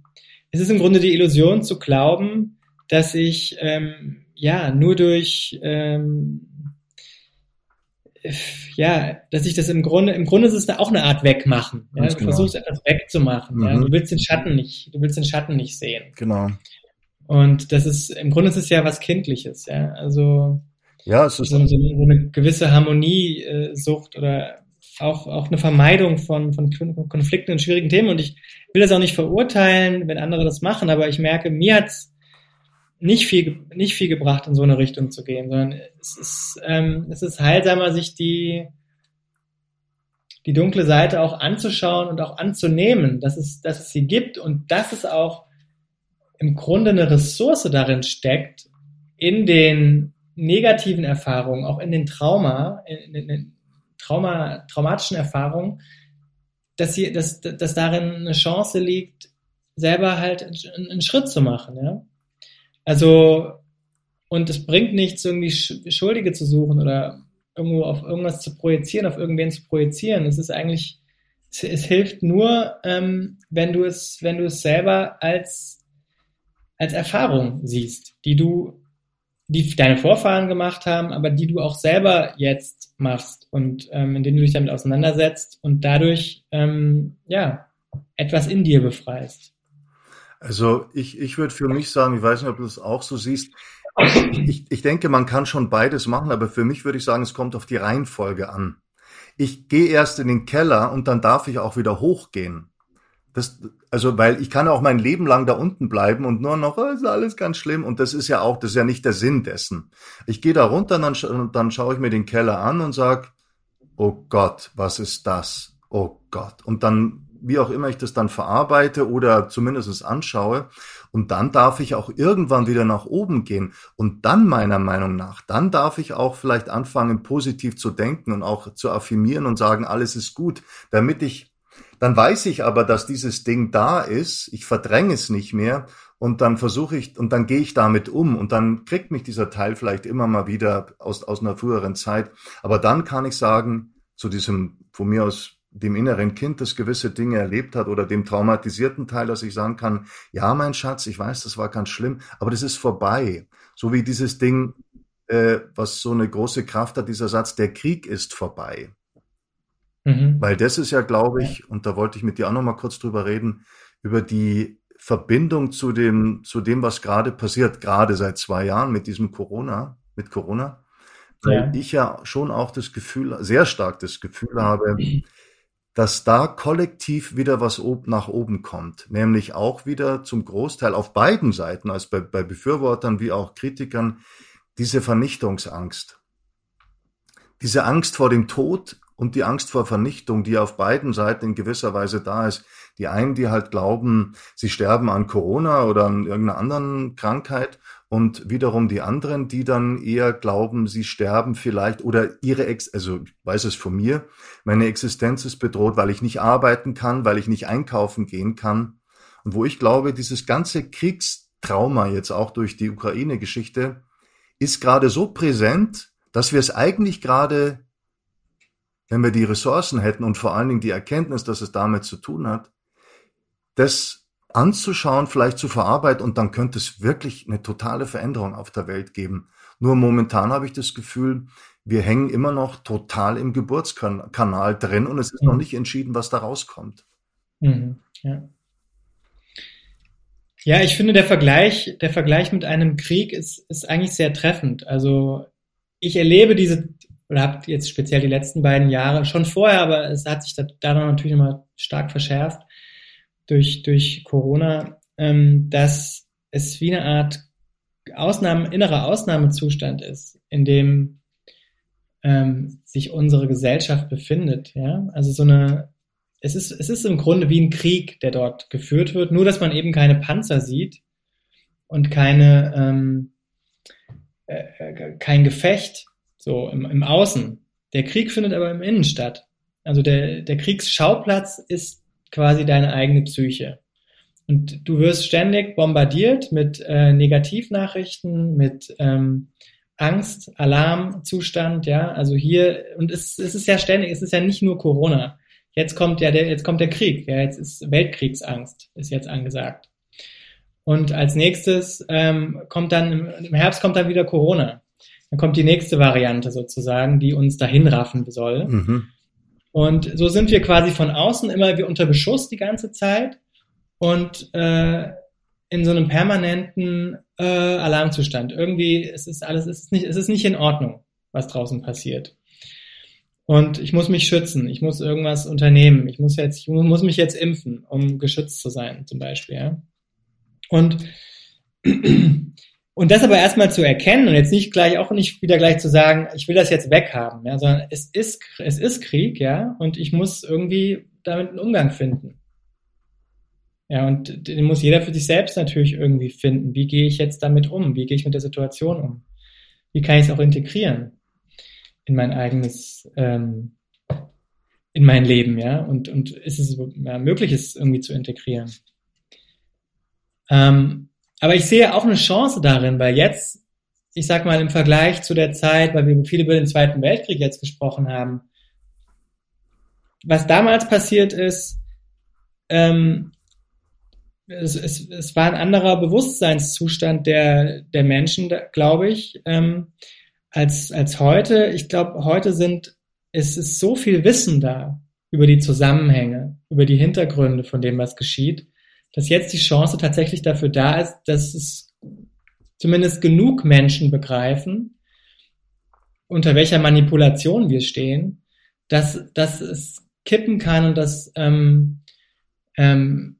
es ist im Grunde die Illusion zu glauben, dass ich ähm, ja nur durch ähm, ja, dass ich das im Grunde, im Grunde ist es da auch eine Art Wegmachen. Ja? Du genau. versuchst etwas wegzumachen. Mhm. Ja? Du willst den Schatten nicht, du willst den Schatten nicht sehen. Genau. Und das ist, im Grunde ist es ja was Kindliches, ja. Also ja, es ist so, so, eine gewisse Harmoniesucht oder auch, auch eine Vermeidung von, von Konflikten und schwierigen Themen. Und ich will das auch nicht verurteilen, wenn andere das machen, aber ich merke, mir hat's nicht viel, nicht viel gebracht, in so eine Richtung zu gehen, sondern es ist, ähm, es ist heilsamer, sich die, die dunkle Seite auch anzuschauen und auch anzunehmen, dass es, dass es sie gibt und dass es auch im Grunde eine Ressource darin steckt, in den negativen Erfahrungen, auch in den Trauma, in, in den Trauma, traumatischen Erfahrungen, dass, hier, dass, dass darin eine Chance liegt, selber halt einen, einen Schritt zu machen, ja. Also, und es bringt nichts, irgendwie Schuldige zu suchen oder irgendwo auf irgendwas zu projizieren, auf irgendwen zu projizieren. Es ist eigentlich, es, es hilft nur, ähm, wenn du es, wenn du es selber als, als Erfahrung siehst, die du, die deine Vorfahren gemacht haben, aber die du auch selber jetzt machst und ähm, indem du dich damit auseinandersetzt und dadurch, ähm, ja, etwas in dir befreist. Also ich, ich würde für mich sagen, ich weiß nicht, ob du das auch so siehst. Ich, ich denke, man kann schon beides machen, aber für mich würde ich sagen, es kommt auf die Reihenfolge an. Ich gehe erst in den Keller und dann darf ich auch wieder hochgehen. Das, also, weil ich kann auch mein Leben lang da unten bleiben und nur noch, oh, ist alles ganz schlimm. Und das ist ja auch, das ist ja nicht der Sinn dessen. Ich gehe da runter und dann, dann schaue ich mir den Keller an und sag, oh Gott, was ist das? Oh Gott. Und dann wie auch immer ich das dann verarbeite oder zumindest anschaue. Und dann darf ich auch irgendwann wieder nach oben gehen. Und dann meiner Meinung nach, dann darf ich auch vielleicht anfangen, positiv zu denken und auch zu affirmieren und sagen, alles ist gut, damit ich, dann weiß ich aber, dass dieses Ding da ist, ich verdränge es nicht mehr und dann versuche ich, und dann gehe ich damit um und dann kriegt mich dieser Teil vielleicht immer mal wieder aus, aus einer früheren Zeit. Aber dann kann ich sagen, zu diesem von mir aus dem inneren Kind, das gewisse Dinge erlebt hat oder dem traumatisierten Teil, dass ich sagen kann, ja, mein Schatz, ich weiß, das war ganz schlimm, aber das ist vorbei. So wie dieses Ding, äh, was so eine große Kraft hat, dieser Satz, der Krieg ist vorbei. Mhm. Weil das ist ja, glaube ich, und da wollte ich mit dir auch noch mal kurz drüber reden, über die Verbindung zu dem, zu dem, was gerade passiert, gerade seit zwei Jahren mit diesem Corona, mit Corona, weil ja. ich ja schon auch das Gefühl, sehr stark das Gefühl habe, [CLEARS THROAT] dass da kollektiv wieder was nach oben kommt, nämlich auch wieder zum Großteil auf beiden Seiten, also bei, bei Befürwortern wie auch Kritikern, diese Vernichtungsangst. Diese Angst vor dem Tod und die Angst vor Vernichtung, die auf beiden Seiten in gewisser Weise da ist. Die einen, die halt glauben, sie sterben an Corona oder an irgendeiner anderen Krankheit und wiederum die anderen, die dann eher glauben, sie sterben vielleicht oder ihre Ex, also ich weiß es von mir, meine Existenz ist bedroht, weil ich nicht arbeiten kann, weil ich nicht einkaufen gehen kann. Und wo ich glaube, dieses ganze Kriegstrauma jetzt auch durch die Ukraine-Geschichte ist gerade so präsent, dass wir es eigentlich gerade, wenn wir die Ressourcen hätten und vor allen Dingen die Erkenntnis, dass es damit zu tun hat, das anzuschauen, vielleicht zu verarbeiten und dann könnte es wirklich eine totale Veränderung auf der Welt geben. Nur momentan habe ich das Gefühl, wir hängen immer noch total im Geburtskanal drin und es ist mhm. noch nicht entschieden, was da rauskommt. Mhm. Ja. ja, ich finde, der Vergleich, der Vergleich mit einem Krieg ist, ist eigentlich sehr treffend. Also ich erlebe diese, oder habe jetzt speziell die letzten beiden Jahre, schon vorher, aber es hat sich da, da natürlich immer stark verschärft durch, durch Corona, ähm, dass es wie eine Art Ausnahme, innerer Ausnahmezustand ist, in dem ähm, sich unsere Gesellschaft befindet. Ja? Also so eine, es ist, es ist im Grunde wie ein Krieg, der dort geführt wird, nur dass man eben keine Panzer sieht und keine, ähm, äh, äh, kein Gefecht so im, im Außen. Der Krieg findet aber im Innen statt. Also der, der Kriegsschauplatz ist quasi deine eigene Psyche. Und du wirst ständig bombardiert mit äh, Negativnachrichten, mit ähm, Angst, Alarmzustand, ja, also hier, und es, es ist ja ständig, es ist ja nicht nur Corona. Jetzt kommt ja der, jetzt kommt der Krieg, ja, jetzt ist Weltkriegsangst, ist jetzt angesagt. Und als nächstes ähm, kommt dann, im, im Herbst kommt dann wieder Corona. Dann kommt die nächste Variante sozusagen, die uns dahin raffen soll. Mhm. Und so sind wir quasi von außen immer wie unter Beschuss die ganze Zeit und äh, in so einem permanenten äh, Alarmzustand. Irgendwie es ist alles, es ist nicht, es ist nicht in Ordnung, was draußen passiert. Und ich muss mich schützen, ich muss irgendwas unternehmen, ich muss jetzt, ich muss mich jetzt impfen, um geschützt zu sein, zum Beispiel. Ja? Und und das aber erstmal zu erkennen und jetzt nicht gleich auch nicht wieder gleich zu sagen, ich will das jetzt weghaben, ja, sondern es ist, es ist Krieg, ja, und ich muss irgendwie damit einen Umgang finden. Ja, und den muss jeder für sich selbst natürlich irgendwie finden. Wie gehe ich jetzt damit um? Wie gehe ich mit der Situation um? Wie kann ich es auch integrieren in mein eigenes, ähm, in mein Leben, ja? Und, und ist es ja, möglich, es irgendwie zu integrieren? Ähm, aber ich sehe auch eine Chance darin, weil jetzt, ich sag mal, im Vergleich zu der Zeit, weil wir viele über den Zweiten Weltkrieg jetzt gesprochen haben, was damals passiert ist, ähm, es, es, es war ein anderer Bewusstseinszustand der, der Menschen, glaube ich, ähm, als, als heute. Ich glaube, heute sind, es ist so viel Wissen da über die Zusammenhänge, über die Hintergründe von dem, was geschieht, dass jetzt die Chance tatsächlich dafür da ist, dass es zumindest genug Menschen begreifen, unter welcher Manipulation wir stehen, dass, dass es kippen kann und dass ähm, ähm,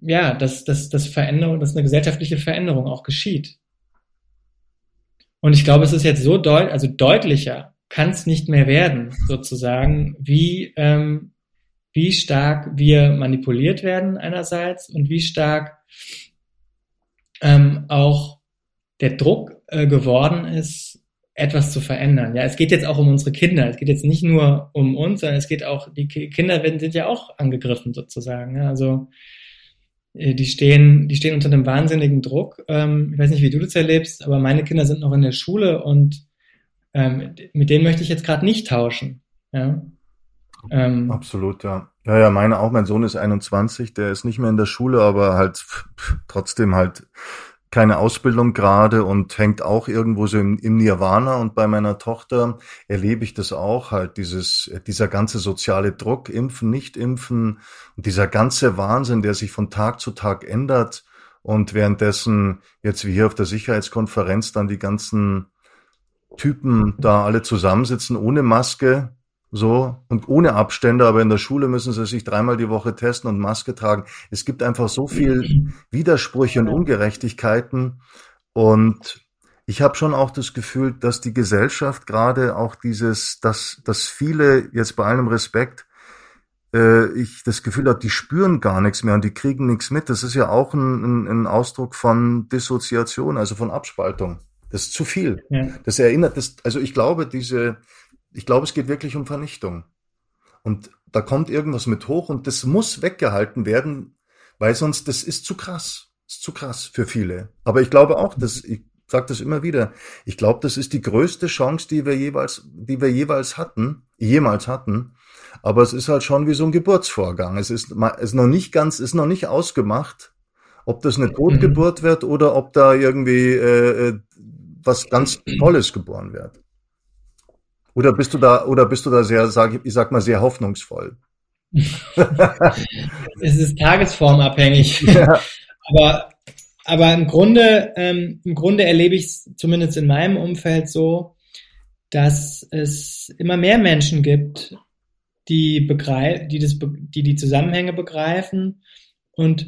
ja, dass, dass, dass Veränderung, dass eine gesellschaftliche Veränderung auch geschieht. Und ich glaube, es ist jetzt so deut also deutlicher kann es nicht mehr werden, sozusagen, wie, ähm, wie stark wir manipuliert werden einerseits und wie stark ähm, auch der Druck äh, geworden ist, etwas zu verändern. Ja, es geht jetzt auch um unsere Kinder. Es geht jetzt nicht nur um uns, sondern es geht auch, die Kinder werden, sind ja auch angegriffen sozusagen. Ja, also äh, die stehen, die stehen unter einem wahnsinnigen Druck. Ähm, ich weiß nicht, wie du das erlebst, aber meine Kinder sind noch in der Schule und ähm, mit denen möchte ich jetzt gerade nicht tauschen. Ja? Ähm, Absolut, ja. Ja, ja, meine auch. Mein Sohn ist 21, der ist nicht mehr in der Schule, aber halt trotzdem halt keine Ausbildung gerade und hängt auch irgendwo so im, im, Nirvana. Und bei meiner Tochter erlebe ich das auch halt, dieses, dieser ganze soziale Druck, impfen, nicht impfen und dieser ganze Wahnsinn, der sich von Tag zu Tag ändert. Und währenddessen jetzt wie hier auf der Sicherheitskonferenz dann die ganzen Typen da alle zusammensitzen ohne Maske, so und ohne Abstände, aber in der Schule müssen sie sich dreimal die Woche testen und Maske tragen. Es gibt einfach so viel Widersprüche und Ungerechtigkeiten und ich habe schon auch das Gefühl, dass die Gesellschaft gerade auch dieses, dass, dass viele jetzt bei allem Respekt äh, ich das Gefühl habe, die spüren gar nichts mehr und die kriegen nichts mit. Das ist ja auch ein, ein, Ausdruck von Dissoziation, also von Abspaltung. Das ist zu viel. Ja. Das erinnert, das, also ich glaube, diese, ich glaube, es geht wirklich um Vernichtung. Und da kommt irgendwas mit hoch und das muss weggehalten werden, weil sonst das ist zu krass. ist zu krass für viele. Aber ich glaube auch, dass ich sage das immer wieder. Ich glaube, das ist die größte Chance, die wir jeweils, die wir jeweils hatten jemals hatten. Aber es ist halt schon wie so ein Geburtsvorgang. Es ist, ist noch nicht ganz, ist noch nicht ausgemacht, ob das eine mhm. Totgeburt mhm. wird oder ob da irgendwie äh, äh, was ganz Tolles geboren wird. Oder bist du da, oder bist du da sehr, sag, ich sag mal, sehr hoffnungsvoll? [LAUGHS] es ist tagesformabhängig. Ja. [LAUGHS] Aber, aber im Grunde, ähm, im Grunde erlebe ich es zumindest in meinem Umfeld so, dass es immer mehr Menschen gibt, die begreif die das, die die Zusammenhänge begreifen und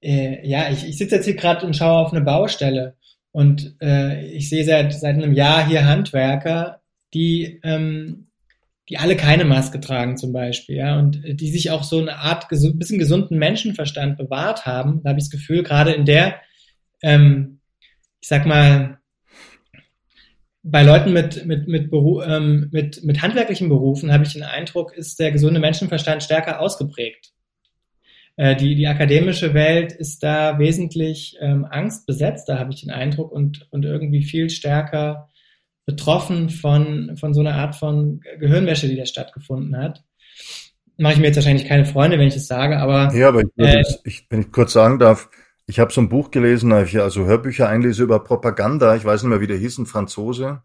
äh, ja, ich, ich sitze jetzt hier gerade und schaue auf eine Baustelle und äh, ich sehe seit seit einem Jahr hier Handwerker, die ähm, die alle keine Maske tragen zum Beispiel, ja, und die sich auch so eine Art gesu bisschen gesunden Menschenverstand bewahrt haben, da habe ich das Gefühl, gerade in der, ähm, ich sag mal, bei Leuten mit, mit, mit, ähm, mit, mit handwerklichen Berufen habe ich den Eindruck, ist der gesunde Menschenverstand stärker ausgeprägt. Äh, die, die akademische Welt ist da wesentlich ähm, angstbesetzt, da habe ich den Eindruck, und, und irgendwie viel stärker betroffen von, von so einer Art von Gehirnwäsche, die da stattgefunden hat. Mache ich mir jetzt wahrscheinlich keine Freunde, wenn ich das sage, aber. Ja, aber ich, würde, äh, ich, wenn ich kurz sagen darf, ich habe so ein Buch gelesen, ich also Hörbücher einlese über Propaganda, ich weiß nicht mehr, wie der hieß, ein Franzose.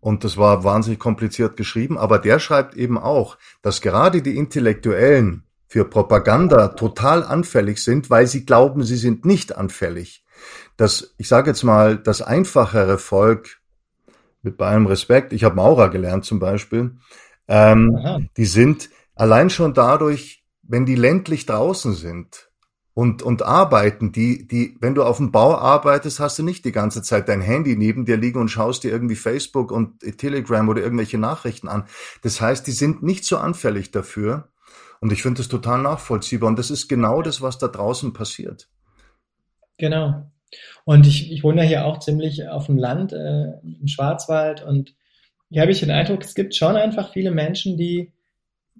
Und das war wahnsinnig kompliziert geschrieben, aber der schreibt eben auch, dass gerade die Intellektuellen für Propaganda total anfällig sind, weil sie glauben, sie sind nicht anfällig. Das, ich sage jetzt mal, das einfachere Volk mit bei allem Respekt, ich habe Maurer gelernt zum Beispiel, ähm, die sind allein schon dadurch, wenn die ländlich draußen sind und, und arbeiten, die, die, wenn du auf dem Bau arbeitest, hast du nicht die ganze Zeit dein Handy neben dir liegen und schaust dir irgendwie Facebook und Telegram oder irgendwelche Nachrichten an. Das heißt, die sind nicht so anfällig dafür. Und ich finde das total nachvollziehbar. Und das ist genau das, was da draußen passiert. Genau. Und ich, ich wohne ja hier auch ziemlich auf dem Land, äh, im Schwarzwald. Und hier habe ich den Eindruck, es gibt schon einfach viele Menschen, die,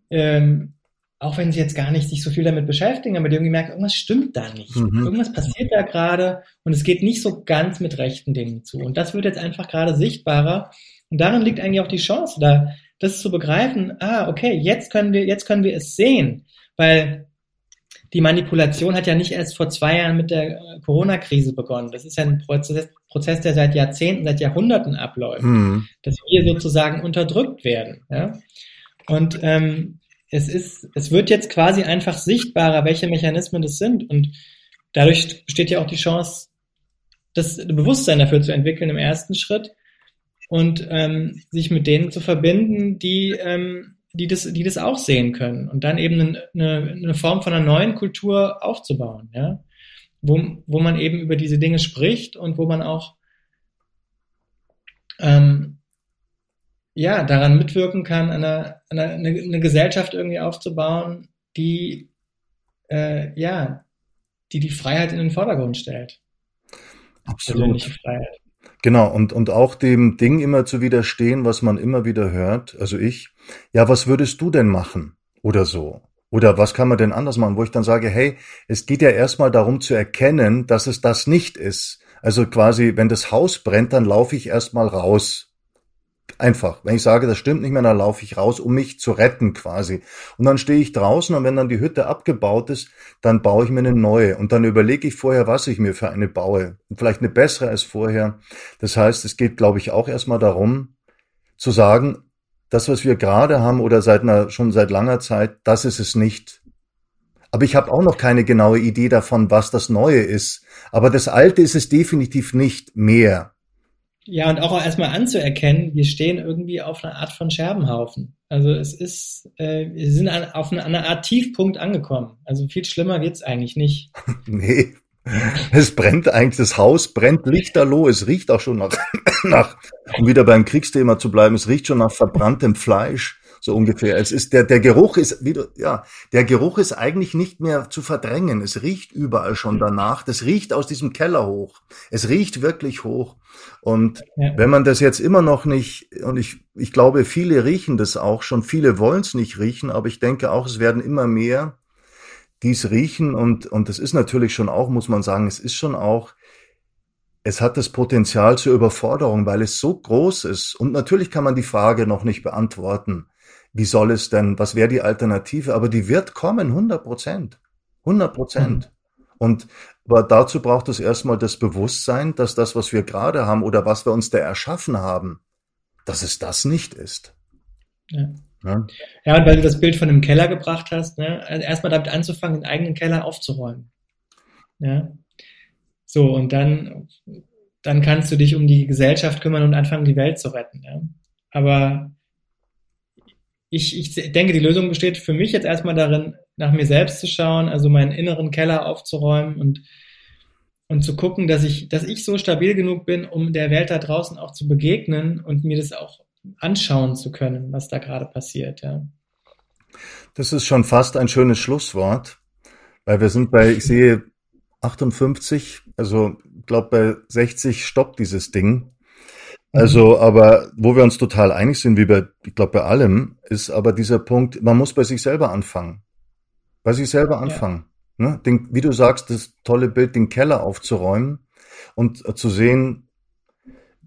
ähm, auch wenn sie jetzt gar nicht sich so viel damit beschäftigen, aber die irgendwie merken, irgendwas stimmt da nicht. Mhm. Irgendwas passiert da gerade und es geht nicht so ganz mit rechten Dingen zu. Und das wird jetzt einfach gerade sichtbarer. Und darin liegt eigentlich auch die Chance, da das zu begreifen, ah, okay, jetzt können wir, jetzt können wir es sehen. Weil die Manipulation hat ja nicht erst vor zwei Jahren mit der äh, Corona-Krise begonnen. Das ist ja ein Prozess, Prozess, der seit Jahrzehnten, seit Jahrhunderten abläuft, mhm. dass wir sozusagen unterdrückt werden. Ja? Und ähm, es ist, es wird jetzt quasi einfach sichtbarer, welche Mechanismen das sind. Und dadurch besteht ja auch die Chance, das Bewusstsein dafür zu entwickeln im ersten Schritt und ähm, sich mit denen zu verbinden, die ähm, die das, die das auch sehen können und dann eben eine, eine Form von einer neuen Kultur aufzubauen, ja, wo, wo man eben über diese Dinge spricht und wo man auch ähm, ja daran mitwirken kann, eine, eine, eine Gesellschaft irgendwie aufzubauen, die äh, ja, die die Freiheit in den Vordergrund stellt. Absolut. Persönliche Freiheit. Genau, und, und auch dem Ding immer zu widerstehen, was man immer wieder hört, also ich, ja, was würdest du denn machen? Oder so. Oder was kann man denn anders machen? Wo ich dann sage, hey, es geht ja erstmal darum zu erkennen, dass es das nicht ist. Also quasi, wenn das Haus brennt, dann laufe ich erstmal raus. Einfach. Wenn ich sage, das stimmt nicht mehr, dann laufe ich raus, um mich zu retten quasi. Und dann stehe ich draußen und wenn dann die Hütte abgebaut ist, dann baue ich mir eine neue. Und dann überlege ich vorher, was ich mir für eine baue. Und vielleicht eine bessere als vorher. Das heißt, es geht, glaube ich, auch erstmal darum, zu sagen, das, was wir gerade haben oder seit einer, schon seit langer Zeit, das ist es nicht. Aber ich habe auch noch keine genaue Idee davon, was das Neue ist. Aber das Alte ist es definitiv nicht mehr. Ja, und auch erstmal anzuerkennen, wir stehen irgendwie auf einer Art von Scherbenhaufen. Also es ist, äh, wir sind an, auf einer, einer Art Tiefpunkt angekommen. Also viel schlimmer wird's eigentlich nicht. [LAUGHS] nee, es brennt eigentlich, das Haus brennt lichterloh. Es riecht auch schon nach, [COUGHS] nach, um wieder beim Kriegsthema zu bleiben, es riecht schon nach verbranntem Fleisch, so ungefähr. Es ist, der, der Geruch ist wieder, ja, der Geruch ist eigentlich nicht mehr zu verdrängen. Es riecht überall schon danach. Das riecht aus diesem Keller hoch. Es riecht wirklich hoch. Und ja. wenn man das jetzt immer noch nicht, und ich, ich glaube, viele riechen das auch schon, viele wollen es nicht riechen, aber ich denke auch, es werden immer mehr, dies riechen und, und das ist natürlich schon auch, muss man sagen, es ist schon auch es hat das Potenzial zur Überforderung, weil es so groß ist. Und natürlich kann man die Frage noch nicht beantworten. Wie soll es denn, was wäre die Alternative? Aber die wird kommen, 100 Prozent. 100 Prozent. Mhm. Und aber dazu braucht es erstmal das Bewusstsein, dass das, was wir gerade haben oder was wir uns da erschaffen haben, dass es das nicht ist. Ja. Ja. ja, und weil du das Bild von dem Keller gebracht hast, ne, also erstmal damit anzufangen, den eigenen Keller aufzuräumen. Ja. So, und dann, dann kannst du dich um die Gesellschaft kümmern und anfangen, die Welt zu retten. Ja. Aber ich, ich denke, die Lösung besteht für mich jetzt erstmal darin, nach mir selbst zu schauen, also meinen inneren Keller aufzuräumen und, und zu gucken, dass ich, dass ich so stabil genug bin, um der Welt da draußen auch zu begegnen und mir das auch anschauen zu können, was da gerade passiert. Ja. Das ist schon fast ein schönes Schlusswort, weil wir sind bei, ich sehe 58, also glaube bei 60 stoppt dieses Ding. Also, mhm. aber wo wir uns total einig sind, wie bei, ich glaube bei allem, ist aber dieser Punkt, man muss bei sich selber anfangen. Bei sich selber anfangen. Ja. Ne? Den, wie du sagst, das tolle Bild, den Keller aufzuräumen und zu sehen,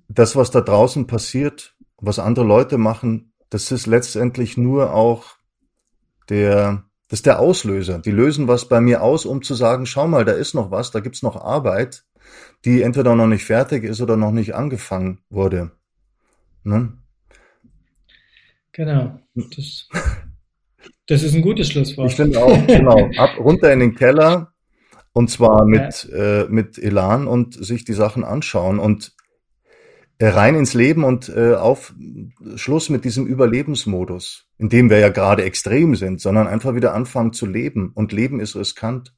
das, was da draußen passiert, was andere Leute machen, das ist letztendlich nur auch der, das ist der Auslöser. Die lösen was bei mir aus, um zu sagen, schau mal, da ist noch was, da gibt's noch Arbeit, die entweder noch nicht fertig ist oder noch nicht angefangen wurde. Ne? Genau. Das, das ist ein gutes Schlusswort. Ich finde auch, genau. Ab, runter in den Keller und zwar mit, ja. äh, mit Elan und sich die Sachen anschauen. Und rein ins Leben und äh, auf Schluss mit diesem Überlebensmodus, in dem wir ja gerade extrem sind, sondern einfach wieder anfangen zu leben. Und Leben ist riskant.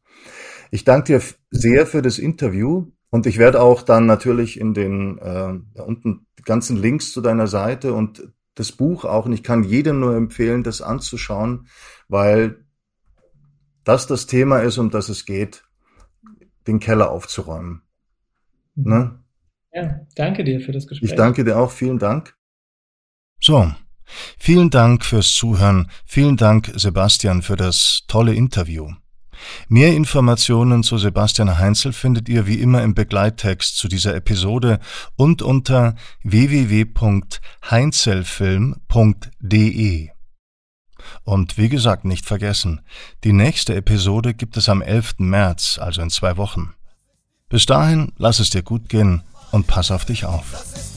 Ich danke dir sehr für das Interview und ich werde auch dann natürlich in den äh, da unten die ganzen Links zu deiner Seite und das Buch auch. Und ich kann jedem nur empfehlen, das anzuschauen, weil das das Thema ist, um das es geht, den Keller aufzuräumen. Ne? Ja, danke dir für das Gespräch. Ich danke dir auch. Vielen Dank. So. Vielen Dank fürs Zuhören. Vielen Dank, Sebastian, für das tolle Interview. Mehr Informationen zu Sebastian Heinzel findet ihr wie immer im Begleittext zu dieser Episode und unter www.heinzelfilm.de. Und wie gesagt, nicht vergessen, die nächste Episode gibt es am 11. März, also in zwei Wochen. Bis dahin, lass es dir gut gehen und pass auf dich auf.